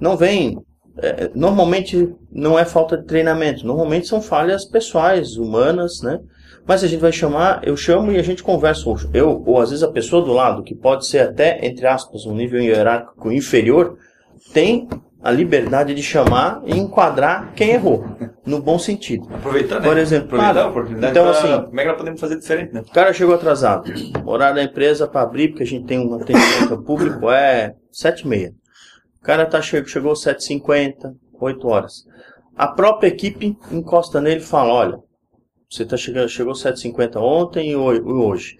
não vem. é, normalmente não é falta de treinamento, normalmente são falhas pessoais, humanas, né? Mas a gente vai chamar, eu chamo e a gente conversa. ou Eu, ou às vezes a pessoa do lado, que pode ser até, entre aspas, um nível hierárquico inferior, tem a liberdade de chamar e enquadrar quem errou, no bom sentido. Aproveitar, né? Por exemplo, Aproveitar cara, a oportunidade. então, pra- assim- Como é que nós podemos fazer diferente, né? O cara chegou atrasado. O horário da empresa para abrir, porque a gente tem um atendimento público, é 7h30. O cara tá, che- chegou 7h50, 8 horas. A própria equipe encosta nele e fala, olha, você tá chegando, chegou 7h50 ontem e ho- hoje.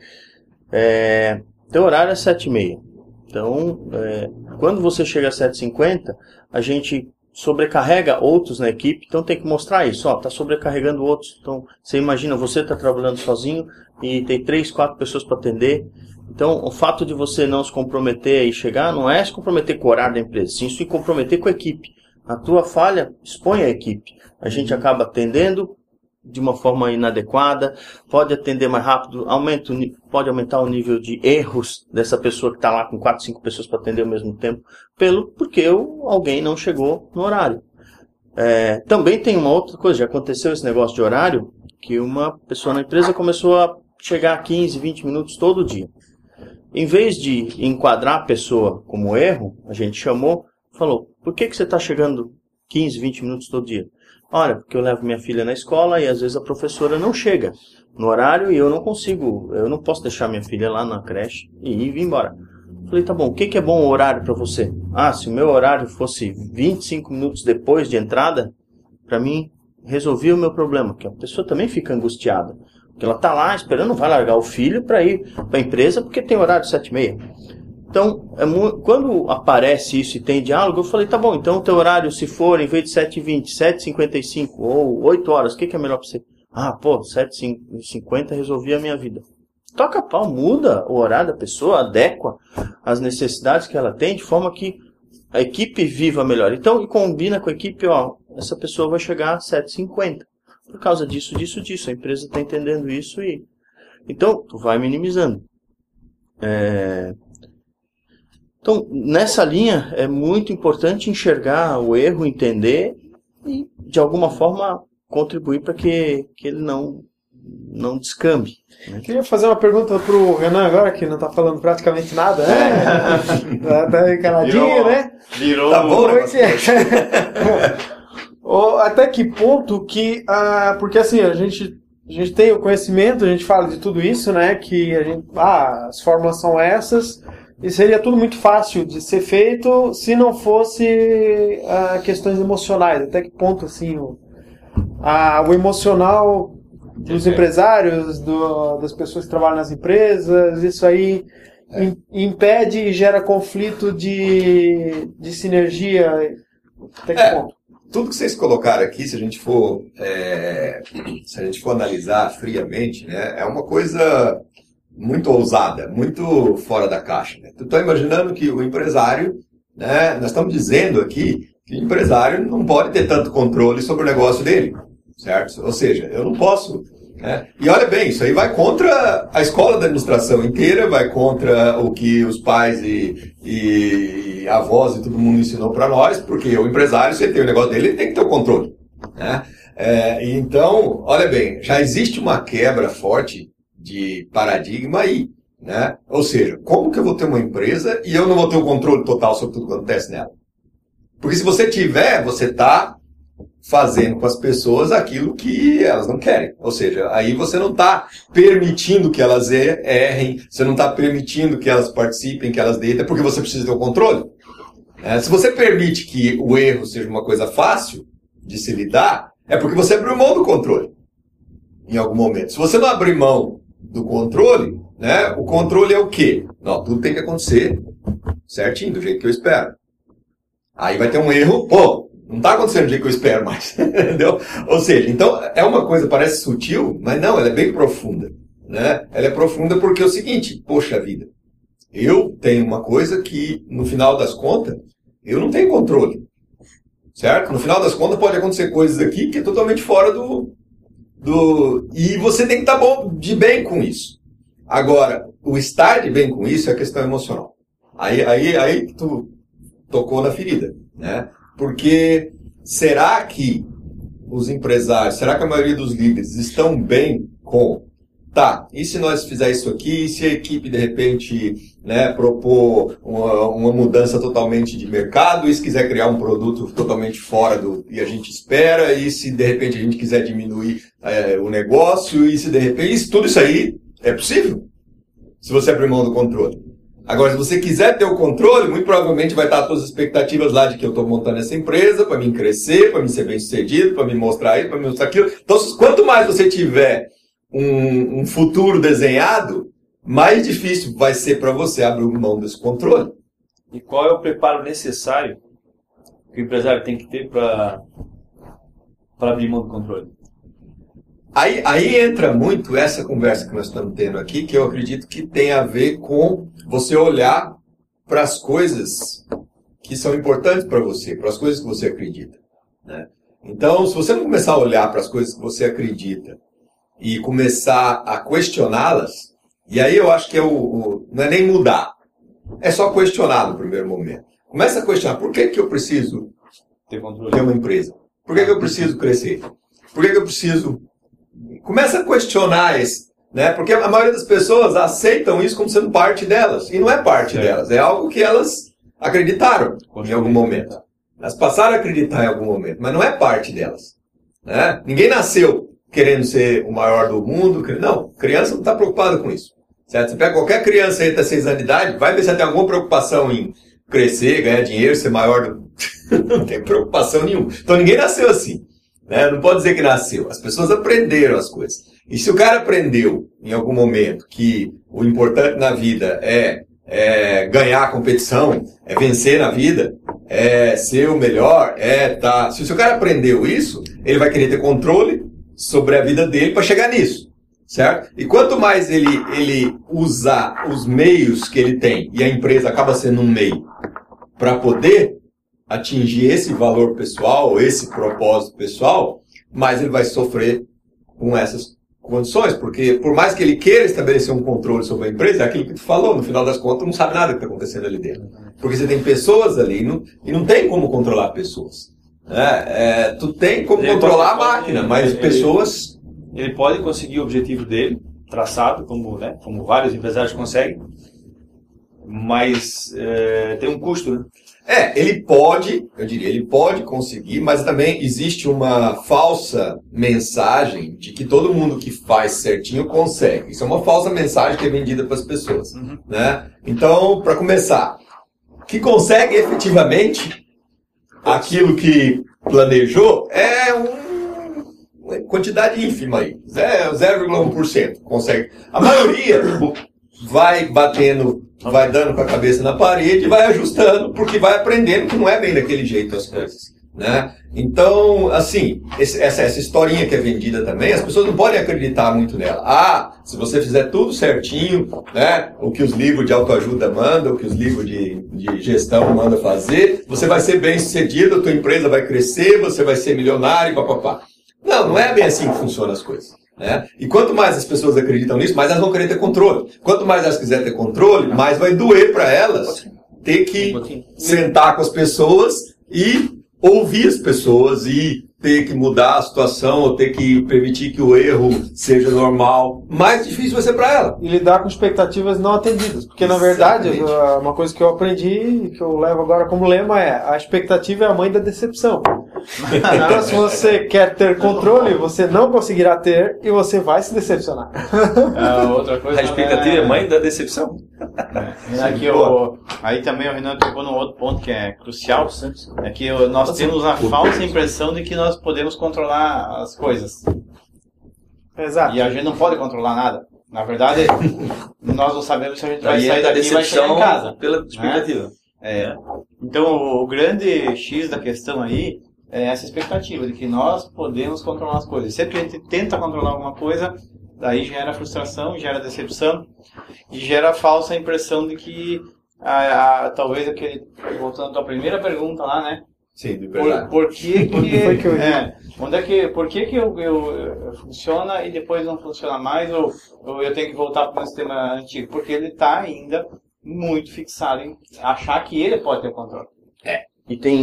É, teu horário é 7h30. Então, é, quando você chega a 7h50, a gente sobrecarrega outros na equipe, então tem que mostrar isso, ó, tá sobrecarregando outros. Então, você imagina, você tá trabalhando sozinho e tem três, quatro pessoas para atender. Então, o fato de você não se comprometer e chegar não é se comprometer com o horário da empresa, sim se comprometer com a equipe. A tua falha expõe a equipe. A gente acaba atendendo de uma forma inadequada, pode atender mais rápido, aumenta, pode aumentar o nível de erros dessa pessoa que está lá com quatro, cinco pessoas para atender ao mesmo tempo, pelo porque alguém não chegou no horário. É, também tem uma outra coisa, já aconteceu esse negócio de horário, que uma pessoa na empresa começou a chegar a 15, 20 minutos todo dia. Em vez de enquadrar a pessoa como erro, a gente chamou, falou, por que, que você está chegando 15, 20 minutos todo dia? Olha, porque eu levo minha filha na escola e às vezes a professora não chega no horário e eu não consigo, eu não posso deixar minha filha lá na creche e ir embora. Falei, tá bom, o que, que é bom horário para você? Ah, se o meu horário fosse 25 minutos depois de entrada, para mim resolvia o meu problema, que a pessoa também fica angustiada. Porque ela tá lá esperando, vai largar o filho para ir para a empresa porque tem horário de 7 e meia. Então, é quando aparece isso e tem diálogo, eu falei, tá bom, então o teu horário, se for, em vez de 7h20, 7h55 ou 8 horas, o que, que é melhor para você? Ah, pô, 7h50 resolvia a minha vida. Toca pau, muda o horário da pessoa, adequa as necessidades que ela tem, de forma que a equipe viva melhor. Então, e combina com a equipe, ó, essa pessoa vai chegar às 7h50. Por causa disso, disso, disso. A empresa está entendendo isso e... Então, tu vai minimizando. É, Então, nessa linha, é muito importante enxergar o erro, entender e, de alguma forma, contribuir para que, que ele não, não descambe. Queria fazer uma pergunta pro Renan agora, que não tá falando praticamente nada, né? tá, tá caladinho, Virou- né? Virou. Tá bom, né? Pois é. Ô, Até que ponto que. ah, porque assim, a gente, a gente tem o conhecimento, a gente fala de tudo isso, né? Que a gente. Ah, as fórmulas são essas. E seria tudo muito fácil de ser feito se não fosse ah, questões emocionais. Até que ponto, assim, o, o emocional dos empresários, do- das pessoas que trabalham nas empresas, isso aí im- impede e gera conflito de, de sinergia. Até que É. ponto? Tudo que vocês colocaram aqui, se a gente for, é, se a gente for analisar friamente, né, é uma coisa muito ousada, muito fora da caixa. Né? Tá imaginando que o empresário, né, nós estamos dizendo aqui que o empresário não pode ter tanto controle sobre o negócio dele, certo? Ou seja, eu não posso. Né? E olha bem, isso aí vai contra a escola da administração inteira, vai contra o que os pais e, e avós e todo mundo ensinou para nós, porque o empresário, se ele tem o negócio dele, ele tem que ter o controle. Né? É, então, olha bem, já existe uma quebra forte de paradigma aí. Né? Ou seja, como que eu vou ter uma empresa e eu não vou ter o controle total sobre tudo que acontece nela? Porque se você tiver, você está fazendo com as pessoas aquilo que elas não querem. Ou seja, aí você não está permitindo que elas er- errem, você não está permitindo que elas participem, que elas deitem, porque você precisa ter o controle. É, se você permite que o erro seja uma coisa fácil de se lidar, é porque você abriu mão do controle em algum momento. Se você não abrir mão do controle, né, o controle é o quê? Não, tudo tem que acontecer certinho, do jeito que eu espero. Aí vai ter um erro, pô, não está acontecendo do jeito que eu espero mais, entendeu? Ou seja, então é uma coisa, parece sutil, mas não, ela é bem profunda, né? Ela é profunda porque é o seguinte, poxa vida, eu tenho uma coisa que, no final das contas, eu não tenho controle, certo? No final das contas pode acontecer coisas aqui que é totalmente fora do... do e você tem que estar bom, de bem com isso. Agora, o estar de bem com isso é a questão emocional. Aí, aí, aí tu tocou na ferida, né? Porque será que os empresários, será que a maioria dos líderes estão bem com Tá, e se nós fizer isso aqui, se a equipe de repente né, propor uma, uma, mudança totalmente de mercado, e se quiser criar um produto totalmente fora do que a gente espera, e se de repente a gente quiser diminuir é, o negócio, e se de repente, isso, tudo isso aí é possível, se você abrir mão do controle. Agora, se você quiser ter o controle, muito provavelmente vai estar todas as expectativas lá de que eu estou montando essa empresa para mim crescer, para mim ser bem sucedido, para me mostrar isso, para me mostrar aquilo. Então, quanto mais você tiver um, um futuro desenhado, mais difícil vai ser para você abrir mão desse controle. E qual é o preparo necessário que o empresário tem que ter para abrir mão do controle? Aí, aí entra muito essa conversa que nós estamos tendo aqui, que eu acredito que tem a ver com você olhar para as coisas que são importantes para você, para as coisas que você acredita. Né? Então, se você não começar a olhar para as coisas que você acredita e começar a questioná-las, e aí eu acho que é o, o, não é nem mudar, é só questionar no primeiro momento. Começa a questionar, por que, que eu preciso ter, ter uma empresa? Por que, que eu preciso crescer? Por que, que eu preciso... Começa a questionar esse, né? Porque a maioria das pessoas aceitam isso como sendo parte delas, e não é parte é. delas, é algo que elas acreditaram em algum momento. Elas passaram a acreditar em algum momento, mas não é parte delas. Né? Ninguém nasceu querendo ser o maior do mundo. Não, criança não está preocupada com isso. Certo? Você pega qualquer criança aí até 6 anos de idade, vai ver se tem alguma preocupação em crescer, ganhar dinheiro, ser maior do... não tem preocupação nenhuma. Então ninguém nasceu assim. Né? Não pode dizer que nasceu. As pessoas aprenderam as coisas. E se o cara aprendeu em algum momento que o importante na vida é, é ganhar a competição, é vencer na vida, é ser o melhor, é tá. Se o seu cara aprendeu isso, ele vai querer ter controle sobre a vida dele para chegar nisso, certo? E quanto mais ele, ele usar os meios que ele tem, e a empresa acaba sendo um meio para poder atingir esse valor pessoal, esse propósito pessoal, mais ele vai sofrer com essas condições, porque por mais que ele queira estabelecer um controle sobre a empresa, é aquilo que tu falou, no final das contas não sabe nada que está acontecendo ali dentro. Porque você tem pessoas ali não, e não tem como controlar pessoas. É, é, tu tem como ele controlar pode, a máquina, mas ele, pessoas. Ele pode conseguir o objetivo dele, traçado, como, né, como vários empresários conseguem, mas é, tem um custo, né? É, ele pode, eu diria, ele pode conseguir, mas também existe uma falsa mensagem de que todo mundo que faz certinho consegue. Isso é uma falsa mensagem que é vendida para as pessoas, uhum. né? Então, para começar, que consegue efetivamente aquilo que planejou é um, uma quantidade ínfima aí. 0,1% consegue. A maioria vai batendo, vai dando com a cabeça na parede, vai ajustando, porque vai aprendendo que não é bem daquele jeito as coisas. Né? Então, assim, esse, essa, essa historinha que é vendida também, as pessoas não podem acreditar muito nela. Ah, se você fizer tudo certinho, né, o que os livros de autoajuda mandam, o que os livros de, de gestão mandam fazer, você vai ser bem sucedido, a tua empresa vai crescer, você vai ser milionário, papapá. Não, não é bem assim que funcionam as coisas. Né? E quanto mais as pessoas acreditam nisso, mais elas vão querer ter controle. Quanto mais elas quiserem ter controle, mais vai doer para elas ter que sentar com as pessoas e ouvir as pessoas e ter que mudar a situação ou ter que permitir que o erro seja normal, mais difícil vai ser para ela. E lidar com expectativas não atendidas. Porque, na verdade, uma coisa que eu aprendi, que eu levo agora como lema é a expectativa é a mãe da decepção. Então, se você quer ter controle, você não conseguirá ter e você vai se decepcionar. É, outra coisa a expectativa é, é mãe da decepção. É. Aqui, o, aí também o Renan tocou num outro ponto que é crucial, é que nós temos a falsa impressão de que nós nós podemos controlar as coisas. Exato. E a gente não pode controlar nada. Na verdade, nós não sabemos se a gente vai sair daqui e vai chegar em casa. Pela né? expectativa. Né? É. Então, o grande X da questão aí é essa expectativa de que nós podemos controlar as coisas. Sempre que a gente tenta controlar alguma coisa, daí gera frustração, gera decepção e gera a falsa impressão de que a, a, talvez aquele voltando à tua primeira pergunta lá, né? Sim, de verdade. Por, por que que, foi que eu é, onde é que, por que que eu, eu, eu, funciona e depois não funciona mais ou, ou eu tenho que voltar para o sistema antigo? Porque ele está ainda muito fixado em achar que ele pode ter o controle. É. E tem,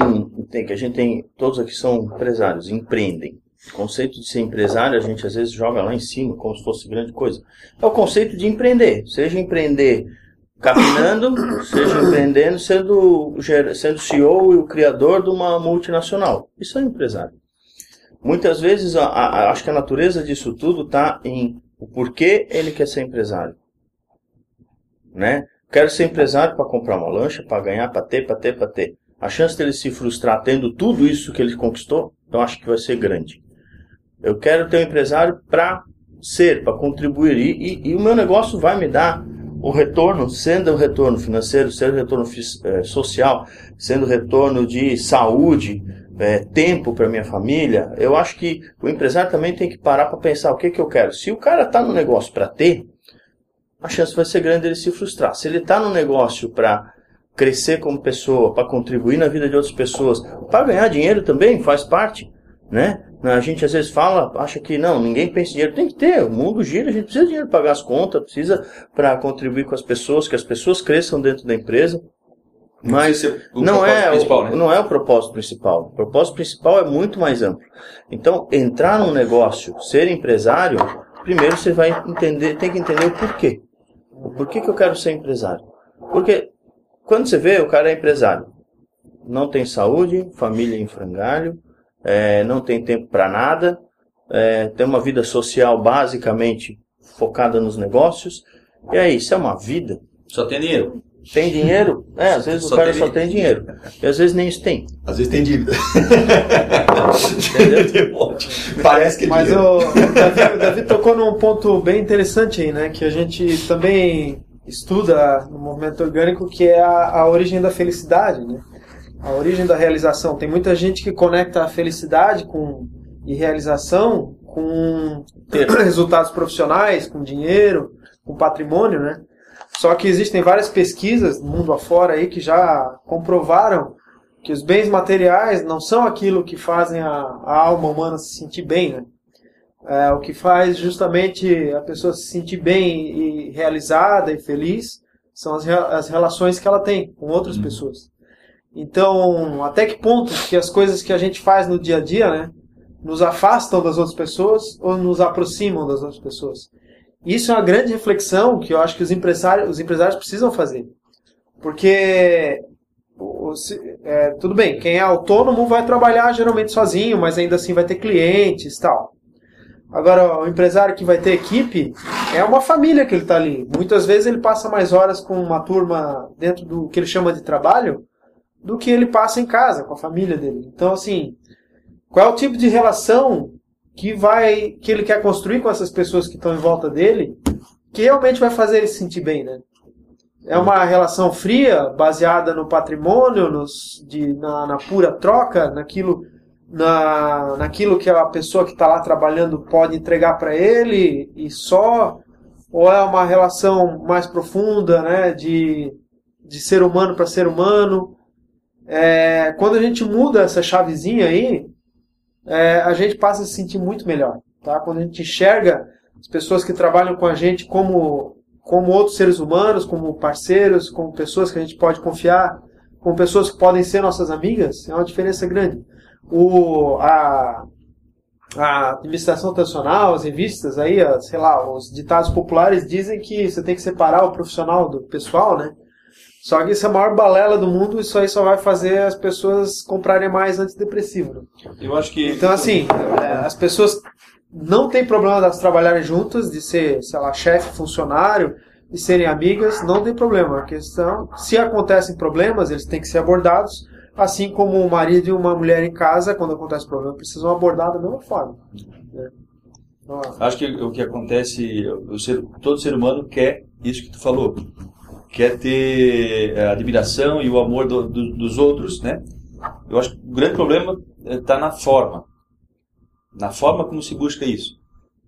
tem que a gente tem, todos aqui são empresários, empreendem. O conceito de ser empresário, a gente às vezes joga lá em cima, como se fosse grande coisa. É o conceito de empreender. Seja empreender caminhando, seja empreendendo, sendo, sendo CEO e o criador de uma multinacional. Isso é empresário. Muitas vezes, a, a, acho que a natureza disso tudo está em o porquê ele quer ser empresário. Né? Quero ser empresário para comprar uma lancha, para ganhar, para ter, para ter, para ter. A chance dele se frustrar tendo tudo isso que ele conquistou, então acho que vai ser grande. Eu quero ter um empresário para ser, para contribuir. E, e, e, o meu negócio vai me dar o retorno, sendo o retorno financeiro, sendo o retorno é, social, sendo o retorno de saúde, é, tempo para minha família. Eu acho que o empresário também tem que parar para pensar o que, que eu quero. Se o cara está no negócio para ter, a chance vai ser grande ele se frustrar. Se ele está no negócio para crescer como pessoa, para contribuir na vida de outras pessoas, para ganhar dinheiro também faz parte, né? A gente às vezes fala, acha que não, ninguém pensa em dinheiro, tem que ter, o mundo gira, a gente precisa de dinheiro para pagar as contas, precisa para contribuir com as pessoas, que as pessoas cresçam dentro da empresa. Mas não é, o, né? não é o propósito principal. O propósito principal é muito mais amplo. Então, entrar num negócio, ser empresário, primeiro você vai entender, tem que entender o porquê. O porquê que eu quero ser empresário? Porque quando você vê, o cara é empresário. Não tem saúde, família em frangalho, é, não tem tempo para nada, é, tem uma vida social basicamente focada nos negócios. E aí, isso é uma vida? Só tem dinheiro. Tem dinheiro? É, às vezes só o cara tem... só tem dinheiro. E às vezes nem isso tem. Às vezes tem dívida. Entendeu? Parece que é Mas o Davi, o Davi tocou num ponto bem interessante aí, né? Que a gente também estuda no movimento orgânico, que é a, a origem da felicidade, né? A origem da realização. Tem muita gente que conecta a felicidade com, e realização com resultados profissionais, com dinheiro, com patrimônio, né? Só que existem várias pesquisas no mundo afora aí que já comprovaram que os bens materiais não são aquilo que fazem a, a alma humana se sentir bem, né? É, o que faz justamente a pessoa se sentir bem e realizada e feliz são as, as relações que ela tem com outras uhum. pessoas. Então, até que ponto que as coisas que a gente faz no dia a dia, né, nos afastam das outras pessoas ou nos aproximam das outras pessoas? Isso é uma grande reflexão que eu acho que os empresários, os empresários precisam fazer. Porque, é, tudo bem, quem é autônomo vai trabalhar geralmente sozinho, mas ainda assim vai ter clientes e tal. Agora, o empresário que vai ter equipe é uma família que ele está ali. Muitas vezes ele passa mais horas com uma turma dentro do que ele chama de trabalho do que ele passa em casa com a família dele. Então, assim, qual é o tipo de relação que vai que ele quer construir com essas pessoas que estão em volta dele, que realmente vai fazer ele se sentir bem, né? É uma relação fria, baseada no patrimônio, nos, de, na, na pura troca, naquilo, na, naquilo que a pessoa que está lá trabalhando pode entregar para ele e só, ou é uma relação mais profunda, né, de, de ser humano para ser humano. É, quando a gente muda essa chavezinha aí, é, a gente passa a se sentir muito melhor. Tá? Quando a gente enxerga as pessoas que trabalham com a gente como, como outros seres humanos, como parceiros, como pessoas que a gente pode confiar, como pessoas que podem ser nossas amigas, é uma diferença grande. O, a, a administração tradicional, as revistas aí, sei lá, os ditados populares dizem que você tem que separar o profissional do pessoal, né? Só que isso é a maior balela do mundo, isso aí só vai fazer as pessoas comprarem mais antidepressivo. Né? Eu acho que. Então, assim, é, as pessoas não tem problema delas trabalharem juntas, de ser, sei lá, chefe, funcionário, de serem amigas, não tem problema. A questão, se acontecem problemas, eles têm que ser abordados, assim como o marido e uma mulher em casa, quando acontece problema, precisam abordar da mesma forma. Né? Então, Acho que o que acontece, o ser, todo ser humano quer isso que tu falou quer ter a é, admiração e o amor do, do, dos outros, né? Eu acho que o grande problema está é, na forma, na forma como se busca isso.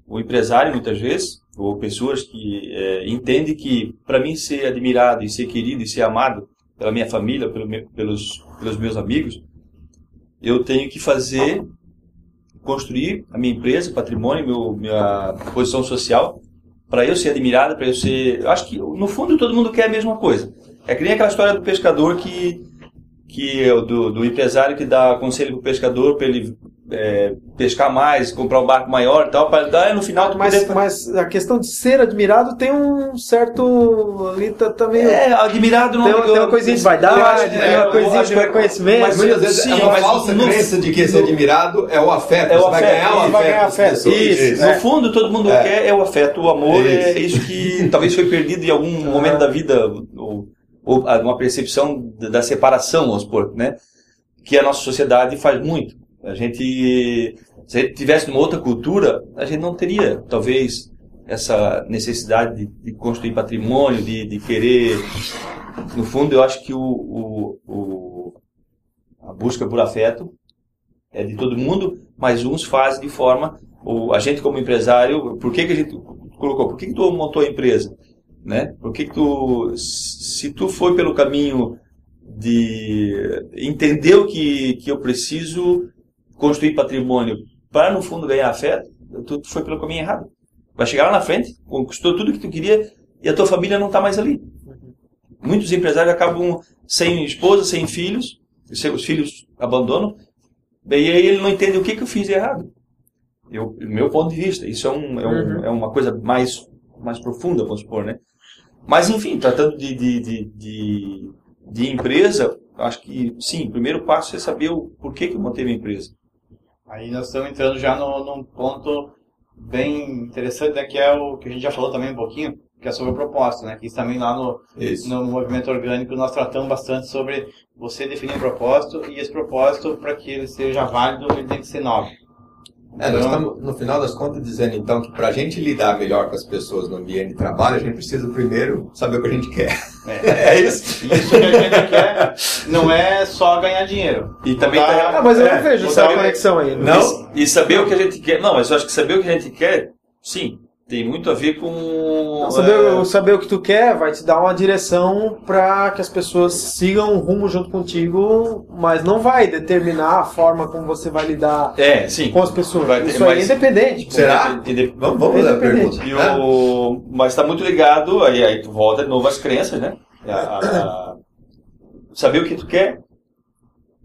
O empresário, muitas vezes, ou pessoas que é, entendem que para mim ser admirado e ser querido e ser amado pela minha família, pelo meu, pelos, pelos meus amigos, eu tenho que fazer, construir a minha empresa, patrimônio, meu, minha posição social para eu ser admirado, para eu ser. Eu acho que no fundo todo mundo quer a mesma coisa. É que nem aquela história do pescador que, que é o do, do empresário que dá conselho pro pescador para ele é, pescar mais, comprar um barco maior e tal, para dar no final tu Mas, poder- mas a questão de ser admirado tem um certo. Ali tá, tá meio. É, admirado não Tem uma- tem uma coisinha de vaidade, tem uma coisinha de reconhecimento. Mas muitas vezes Sim, é uma mas falsa no- crença de que ser admirado é o afeto. É o você vai afeto, ganhar o afeto. vai ganhar das afeto. pessoas. Isso, no fundo todo mundo É. quer é o afeto, o amor, é Isso. isso que talvez foi perdido em algum momento da vida, ou, uma percepção da separação, vamos supor, né? Que a nossa sociedade faz muito. A gente, se a gente tivesse numa outra cultura, a gente não teria, talvez, essa necessidade de, de construir patrimônio, de, de querer. No fundo, eu acho que o, o, o- a busca por afeto é de todo mundo, mas uns fazem de forma. O, a gente, como empresário, por que, que a gente colocou? Por que, que tu montou a empresa? Né? Por que, que tu. Se tu foi pelo caminho de entender o que, que eu preciso construir patrimônio para, no fundo, ganhar afeto, tu, tu foi pelo caminho errado. Vai chegar lá na frente, conquistou tudo que tu queria e a tua família não está mais ali. Muitos empresários acabam sem esposa, sem filhos, seus filhos abandonam, e aí ele não entende o que, que eu fiz de errado. Eu, meu ponto de vista, isso é, um, é, um, Uhum. é uma coisa mais, mais profunda, vamos supor, né? Mas, enfim, tratando de, de, de, de, de empresa, acho que, sim, o primeiro passo é saber o porquê que eu montei minha empresa. Aí nós estamos entrando já no, num ponto bem interessante, né, que é o que a gente já falou também um pouquinho, que é sobre o propósito, né? Que isso também lá no, Isso. no movimento orgânico nós tratamos bastante sobre você definir um propósito e esse propósito, para que ele seja válido, ele tem que ser nobre. É, nós estamos, no final das contas, dizendo então que para a gente lidar melhor com as pessoas no ambiente de trabalho, a gente precisa primeiro saber o que a gente quer. é, É isso? isso que a gente quer não é só ganhar dinheiro. E também tá- Ah, mas eu É, não vejo essa conexão aí. né? Não? E, e saber o que a gente quer. Não, mas eu acho que saber o que a gente quer, sim, tem muito a ver com. Saber, é, saber o que tu quer vai te dar uma direção para que as pessoas sigam um rumo junto contigo, mas não vai determinar a forma como você vai lidar é, sim. com as pessoas. Vai ter Isso aí é independente. Será? Vamos, vamos fazer a Independente. pergunta. E né? o, mas está muito ligado, aí, aí tu volta de novo às crenças, né? A- a- saber o que tu quer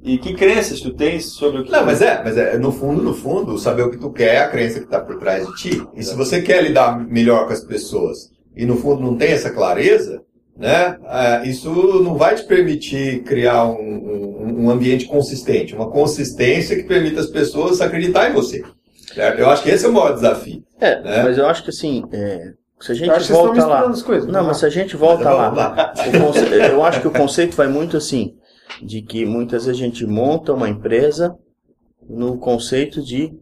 e que crenças tu tens sobre o que Não, mas é, mas é, no fundo, no fundo, saber o que tu quer é a crença que está por trás de ti. E se você quer lidar melhor com as pessoas e no fundo não tem essa clareza, né, é, isso não vai te permitir criar um, um- um ambiente consistente, uma consistência que permita as pessoas acreditar em você. certo? Eu acho que esse é o maior desafio. É, né? mas eu acho que assim, é, se a gente volta lá. coisas. Não, mas se a gente volta lá, lá. conce- eu acho que o conceito vai muito assim, de que muitas vezes a gente monta uma empresa no conceito de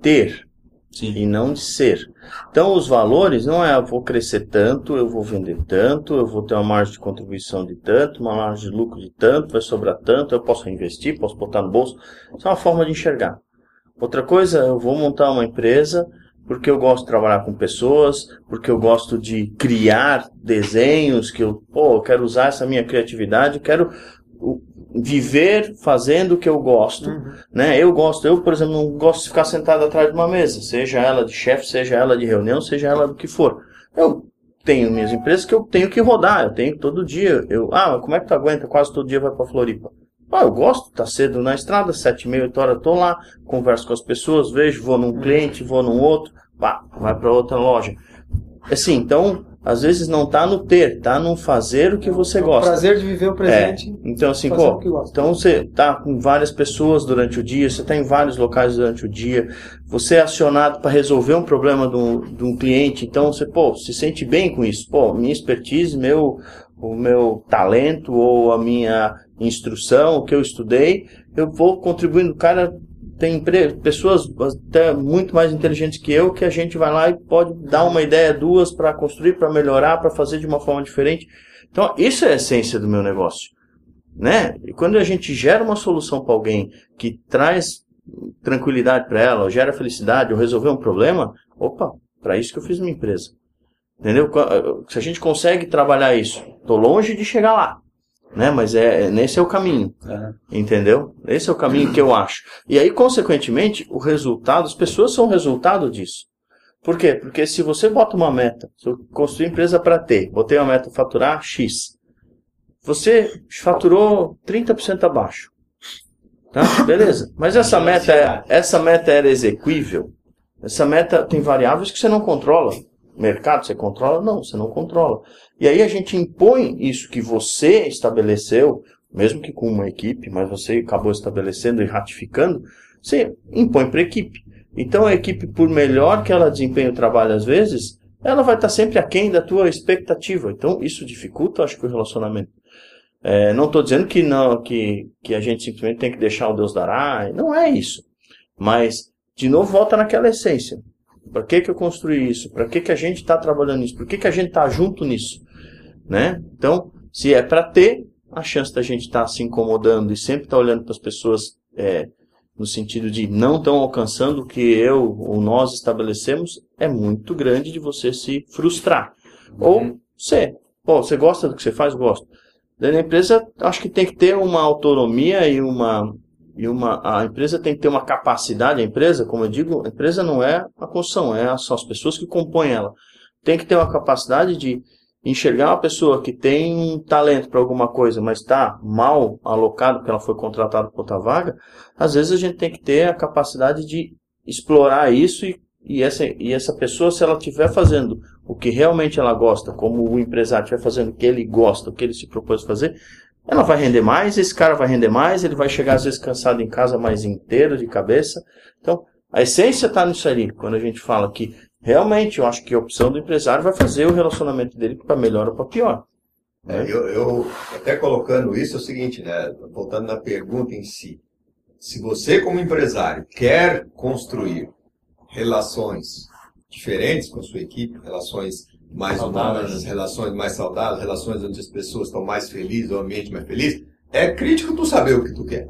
ter Sim. e não de ser. Então os valores não é eu vou crescer tanto, eu vou vender tanto, eu vou ter uma margem de contribuição de tanto, uma margem de lucro de tanto, vai sobrar tanto, eu posso investir, posso botar no bolso. Isso é uma forma de enxergar. Outra coisa, eu vou montar uma empresa porque eu gosto de trabalhar com pessoas, porque eu gosto de criar desenhos, que eu, pô, eu quero usar essa minha criatividade, eu quero viver fazendo o que eu gosto, Uhum. né? Eu gosto, eu, por exemplo, não gosto de ficar sentado atrás de uma mesa, seja ela de chefe, seja ela de reunião, seja ela do que for. Eu tenho minhas empresas que eu tenho que rodar, eu tenho todo dia, eu, ah, mas como é que tu aguenta? Quase todo dia vai pra Floripa. Ah, eu gosto, tá cedo na estrada, sete e meia, oito horas, eu tô lá, converso com as pessoas, vejo, vou num cliente, vou num outro, pá, vai para outra loja. Assim, então, às vezes não tá no ter, tá no fazer o que você É o gosta. prazer de viver o presente. Então, assim, pô, então você tá com várias pessoas durante o dia, você tá em vários locais durante o dia, você é acionado para resolver um problema de um, de um cliente, então você, pô, se sente bem com isso. Pô, minha expertise, meu, o meu talento ou a minha instrução, o que eu estudei, eu vou contribuindo. O cara tem pessoas até muito mais inteligentes que eu que a gente vai lá e pode dar uma ideia, duas, para construir, para melhorar, para fazer de uma forma diferente. Então, isso é a essência do meu negócio né? E quando a gente gera uma solução para alguém que traz tranquilidade para ela, ou gera felicidade, ou resolver um problema, opa, para isso que eu fiz minha empresa. Entendeu? Se a gente consegue trabalhar isso, tô longe de chegar lá, né? Mas é, é nesse é o caminho, entendeu? Esse é o caminho que eu acho. E aí, consequentemente, o resultado, as pessoas são resultado disso. Por quê? Porque se você bota uma meta, se eu construir empresa para ter, botei uma meta faturar X, você faturou 30% abaixo. Tá? Beleza. Mas essa meta, é, essa meta era exequível? Essa meta tem variáveis que você não controla. Mercado você controla? Não, você não controla. E aí a gente impõe isso que você estabeleceu, mesmo que com uma equipe, mas você acabou estabelecendo e ratificando, você impõe para a equipe. Então a equipe, por melhor que ela desempenhe o trabalho às vezes, ela vai estar sempre aquém da tua expectativa. Então isso dificulta, acho que, o relacionamento. É, não estou dizendo que não que, que a gente simplesmente tem que deixar o Deus dará, não é isso. Mas, de novo, volta naquela essência. Para que, que eu construí isso? Para que, que a gente está trabalhando nisso? Por que, que a gente está junto nisso? Né? Então, se é para ter, a chance da gente estar tá se incomodando e sempre estar tá olhando para as pessoas é, no sentido de não estão alcançando o que eu ou nós estabelecemos, é muito grande de você se frustrar. Uhum. Ou você, pô, você gosta do que você faz? Gosto. Daí a empresa, acho que tem que ter uma autonomia e uma, e uma. A empresa tem que ter uma capacidade, a empresa, como eu digo, a empresa não é a construção, é são as pessoas que compõem ela. Tem que ter uma capacidade de enxergar uma pessoa que tem um talento para alguma coisa, mas está mal alocado porque ela foi contratada para outra vaga, às vezes a gente tem que ter a capacidade de explorar isso e, e, essa, e essa pessoa, se ela estiver fazendo o que realmente ela gosta, como o empresário estiver fazendo o que ele gosta, o que ele se propôs fazer, ela vai render mais, esse cara vai render mais, ele vai chegar às vezes cansado em casa mais inteiro de cabeça. Então, a essência está nisso ali, quando a gente fala que realmente eu acho que a opção do empresário vai fazer o relacionamento dele para melhor ou para pior. É, eu, eu, até colocando isso é o seguinte, né? Voltando na pergunta em si. Se você, como empresário, quer construir relações diferentes com a sua equipe, relações mais saudáveis. humanas, relações mais saudáveis, relações onde as pessoas estão mais felizes, o ambiente mais feliz, é crítico tu saber o que tu quer.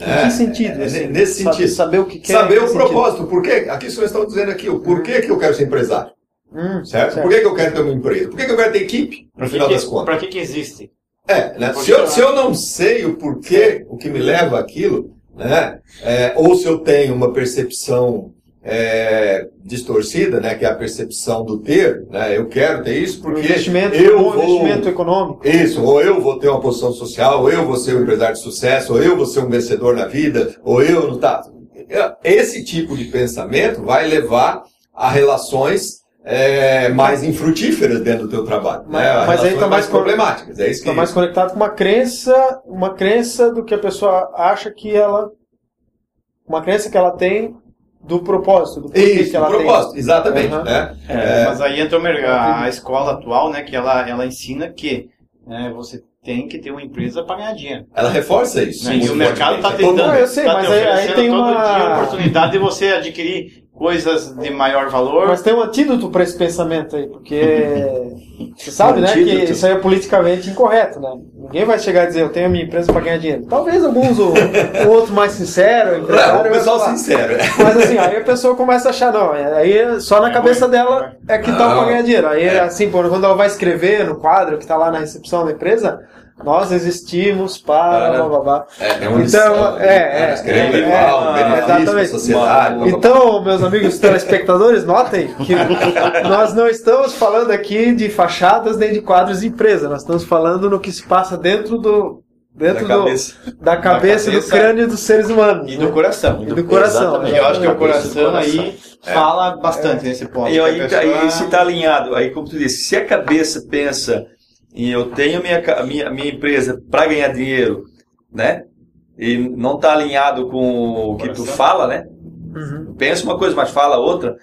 Em é, que sentido? É, assim, nesse sentido. Saber o que quer. Saber o propósito. Por quê? Aqui vocês estão dizendo aqui o porquê que eu quero ser empresário. Hum, certo? certo? Por que, que eu quero ter uma empresa? Por que, que eu quero ter equipe, no final que, das contas? Para que, que existe? É, né? se, eu, se eu não sei o porquê, o que me leva àquilo, né? É, ou se eu tenho uma percepção é, distorcida, né, que é a percepção do ter, né, eu quero ter isso porque investimento, eu um vou, investimento econômico. Isso, ou eu vou ter uma posição social, ou eu vou ser um empresário de sucesso, ou eu vou ser um vencedor na vida, ou eu não tá. Esse tipo de pensamento vai levar a relações é, mais infrutíferas dentro do teu trabalho. Mas, né? mas aí está mais, problemáticas. É isso que... Está mais conectado com uma crença, uma crença do que a pessoa acha que ela, uma crença que ela tem do propósito, do Isso, que ela do propósito, tem. exatamente. Uhum. Né? É, é, mas aí entra a, a escola atual, né, que ela, ela ensina que né, você tem que ter uma empresa para ganhar dinheiro. Ela reforça isso. Né? E o mercado está tentando. Não, eu sei, tá mas aí, aí tem uma dia oportunidade de você adquirir coisas de maior valor. Mas tem um antídoto para esse pensamento aí, porque você sabe, né, que isso aí é politicamente incorreto, né? Ninguém vai chegar a dizer, eu tenho a minha empresa para ganhar dinheiro. Talvez alguns, o, o outro mais sincero. É, o pessoal sincero. Mas assim, aí a pessoa começa a achar, não, aí só na cabeça dela é que tá para ganhar dinheiro. Aí, é. assim, quando ela vai escrever no quadro que tá lá na recepção da empresa, nós existimos para. Blá, blá, blá. É, é uma então, é, é, é, é, é, é, sociedade. Então, meus amigos telespectadores, notem que nós não estamos falando aqui de fachadas nem de quadros de empresa, nós estamos falando no que se passa dentro do, dentro da cabeça, do, da cabeça, da cabeça do crânio dos seres humanos. E do né? coração. E do, coração. Exatamente. Eu acho que o coração aí é. fala bastante é. nesse ponto. E aí, pessoa... aí se está alinhado, aí como tu disse, se a cabeça pensa e eu tenho minha, minha, minha empresa para ganhar dinheiro, né? E não está alinhado com o que tu fala, né? Uhum. Pensa uma coisa, mas fala outra.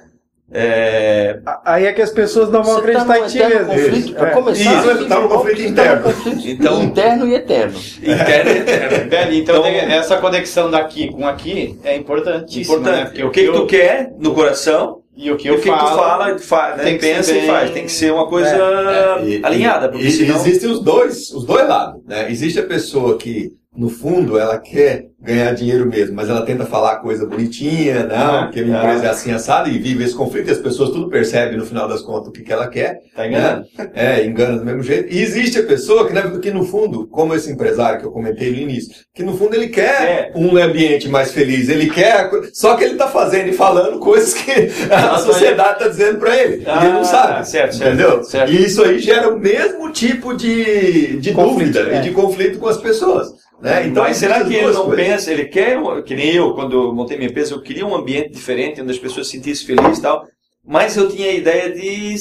É... Aí é que as pessoas não vão Você acreditar tá em ti mesmo. Conflito, para é. começar, Isso, está no conflito interno. Então, interno e eterno. Interno e eterno. então, então essa conexão daqui com aqui é importantíssima. Importante. Né? Porque o que, que tu quer no coração e o que, eu que falo, tu fala, fala né? pensa bem... e faz. Tem que ser uma coisa é, é, e, alinhada. Porque e, senão... Existem os dois, os dois lados. Né? Existe a pessoa que no fundo, ela quer ganhar dinheiro mesmo, mas ela tenta falar coisa bonitinha, não, porque a minha É. empresa é assim assada e vive esse conflito e as pessoas tudo percebem no final das contas o que, que ela quer. Tá enganando. É, engana do mesmo jeito. E existe a pessoa que, na- que no fundo, como esse empresário que eu comentei no início, que no fundo ele quer É. um ambiente mais feliz, ele quer, só que ele está fazendo e falando coisas que a sociedade está dizendo para ele. e ele não Ah, sabe. certo, certo, entendeu? certo. E isso aí gera o mesmo tipo de, de Conflito, dúvida é. e de conflito com as pessoas. Né? Então, Mas será que ele não coisas. pensa, ele quer, que nem eu, quando eu montei minha empresa, eu queria um ambiente diferente, onde as pessoas se sentissem felizes e tal, mas eu tinha a ideia de,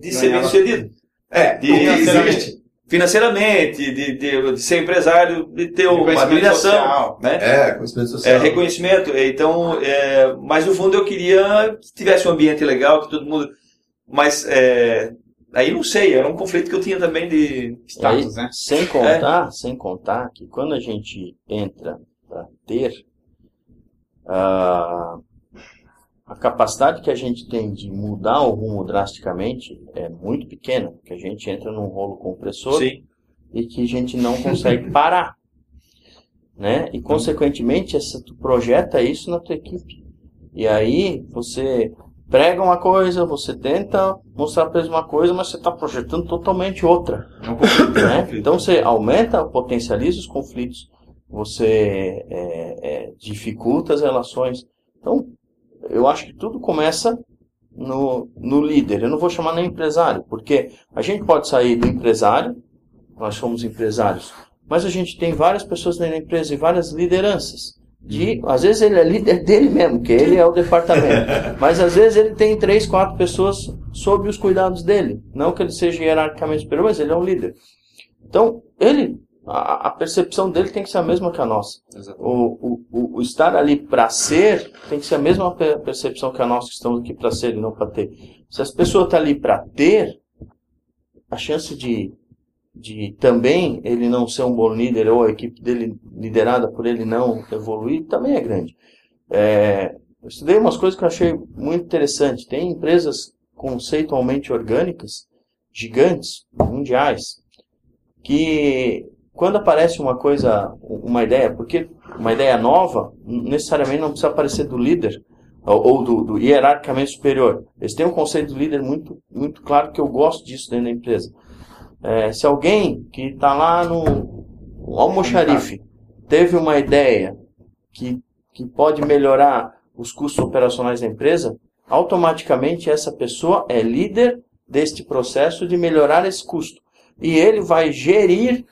de ser bem sucedido. É, De- que financeiramente. existe. Financeiramente, de, de, de ser empresário, de ter uma Reconhecimento admiração, social. né? É, conhecimento É, social. reconhecimento. Então, é, mas no fundo eu queria que tivesse um ambiente legal, que todo mundo. Mas é, aí não sei, era um conflito que eu tinha também de. Status, aí, né? Sem contar, sem contar que quando a gente entra para ter ah, a capacidade que a gente tem de mudar o rumo drasticamente é muito pequena, porque a gente entra num rolo compressor Sim. e que a gente não consegue parar, né? E consequentemente, essa, tu projeta isso na tua equipe. E aí você prega uma coisa, você tenta mostrar para eles uma coisa, mas você está projetando totalmente outra. É conflito. né? Então você aumenta, potencializa os conflitos, você é, é, dificulta as relações. Então, eu acho que tudo começa no, no líder. Eu não vou chamar nem empresário, porque a gente pode sair do empresário, nós somos empresários, mas a gente tem várias pessoas dentro da empresa e várias lideranças. De, às vezes ele é líder dele mesmo, que ele é o departamento. Mas às vezes ele tem três, quatro pessoas sob os cuidados dele. Não que ele seja hierarquicamente superior, mas ele é um líder. Então, ele, a, a percepção dele tem que ser a mesma que a nossa. O, o, o, estar ali para ser tem que ser a mesma pe- percepção que a nossa, que estamos aqui para ser e não para ter. Se as pessoas estão ali para ter, a chance de, de também ele não ser um bom líder ou a equipe dele liderada por ele não evoluir também é grande. É, eu estudei umas coisas que eu achei muito interessante. Tem empresas conceitualmente orgânicas, gigantes, mundiais, que quando aparece uma coisa, uma ideia, porque uma ideia nova, necessariamente não precisa aparecer do líder ou, do, do hierarquicamente superior. Eles têm um conceito do líder muito, muito claro que eu gosto disso dentro da empresa. É, se alguém que está lá no almoxarife teve uma ideia que, que pode melhorar os custos operacionais da empresa, automaticamente essa pessoa é líder deste processo de melhorar esse custo. E ele vai gerir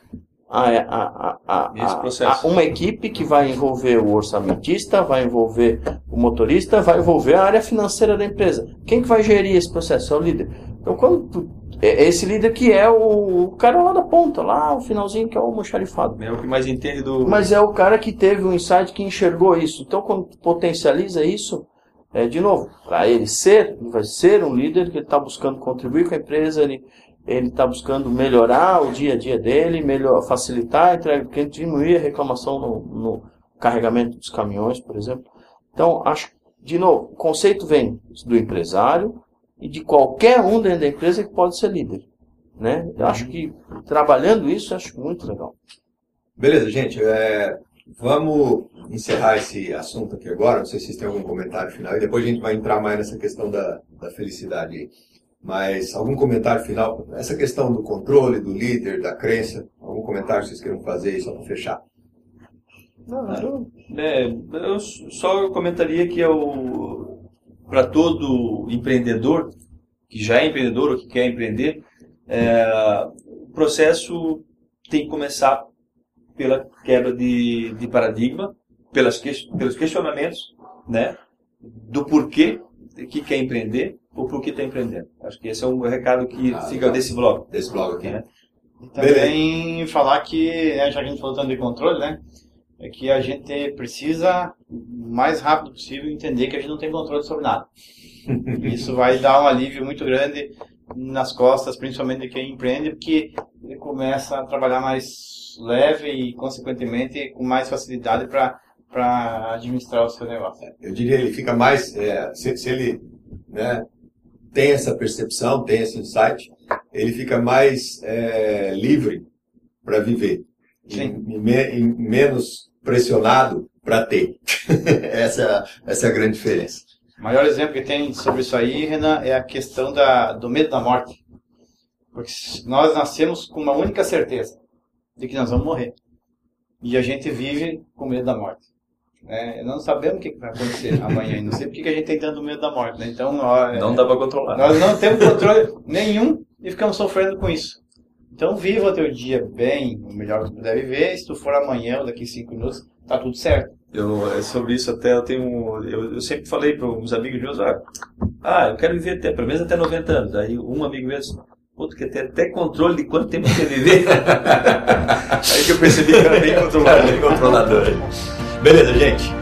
a, a, a, uma equipe que vai envolver o orçamentista, vai envolver o motorista, vai envolver a área financeira da empresa. Quem que vai gerir esse processo? É o líder. Então, quando tu, é esse líder que é o, o cara lá da ponta, lá o finalzinho que é o almoxarifado. É o que mais entende do. Mas é o cara que teve um insight que enxergou isso. Então, quando potencializa isso, é, de novo, para ele ser, ele vai ser um líder que ele está buscando contribuir com a empresa, ele ele está buscando melhorar o dia a dia dele, melhor, facilitar a entrega, do cliente, diminuir a reclamação no, no carregamento dos caminhões, por exemplo. Então, acho, de novo, o conceito vem do empresário e de qualquer um dentro da empresa que pode ser líder. Né? Eu acho que trabalhando isso, eu acho muito legal. Beleza, gente. é, vamos encerrar esse assunto aqui agora. Não sei se vocês têm algum comentário final. E depois a gente vai entrar mais nessa questão da, da felicidade aí. Mas algum comentário final? Essa questão do controle, do líder, da crença. Algum comentário que vocês queiram fazer aí só para fechar? É, eu só comentaria que é o para todo empreendedor que já é empreendedor ou que quer empreender, é, o processo tem que começar pela quebra de, de paradigma, pelas, que- pelos questionamentos, né, do porquê que quer empreender ou por que está empreendendo. Acho que esse é um recado que Ah, fica legal. desse blog. Desse blog aqui. né? E também falar que, né, já que a gente falou tanto de controle, né? É que a gente precisa, o mais rápido possível, entender que a gente não tem controle sobre nada. Isso vai dar um alívio muito grande nas costas, principalmente de quem empreende, porque ele começa a trabalhar mais leve e, consequentemente, com mais facilidade para administrar o seu negócio. Eu diria ele fica mais, é, se, se ele né, tem essa percepção, tem esse insight, ele fica mais é, livre para viver. e, e, me, e menos pressionado para ter. essa, essa é a grande diferença. O maior exemplo que tem sobre isso aí, Renan, é a questão da, do medo da morte. Porque nós nascemos com uma única certeza, de que nós vamos morrer. E a gente vive com medo da morte. É, não sabemos o que vai acontecer amanhã. Não sei porque que a gente tem tanto medo da morte. Né? Então, ó, não dá para controlar. Nós não temos controle nenhum e ficamos sofrendo com isso. Então, viva o teu dia bem, o melhor que tu puder viver. Se tu for amanhã ou daqui cinco minutos, tá tudo certo. Eu, é sobre isso até eu tenho. Eu, eu sempre falei para uns amigos meus: ah, ah, eu quero viver até, pelo menos até 90 anos. Aí um amigo meu disse: Pô, tu quer ter até controle de quanto tempo você viver? Aí que eu percebi que era bem controlador. bem controlador. Beleza, gente.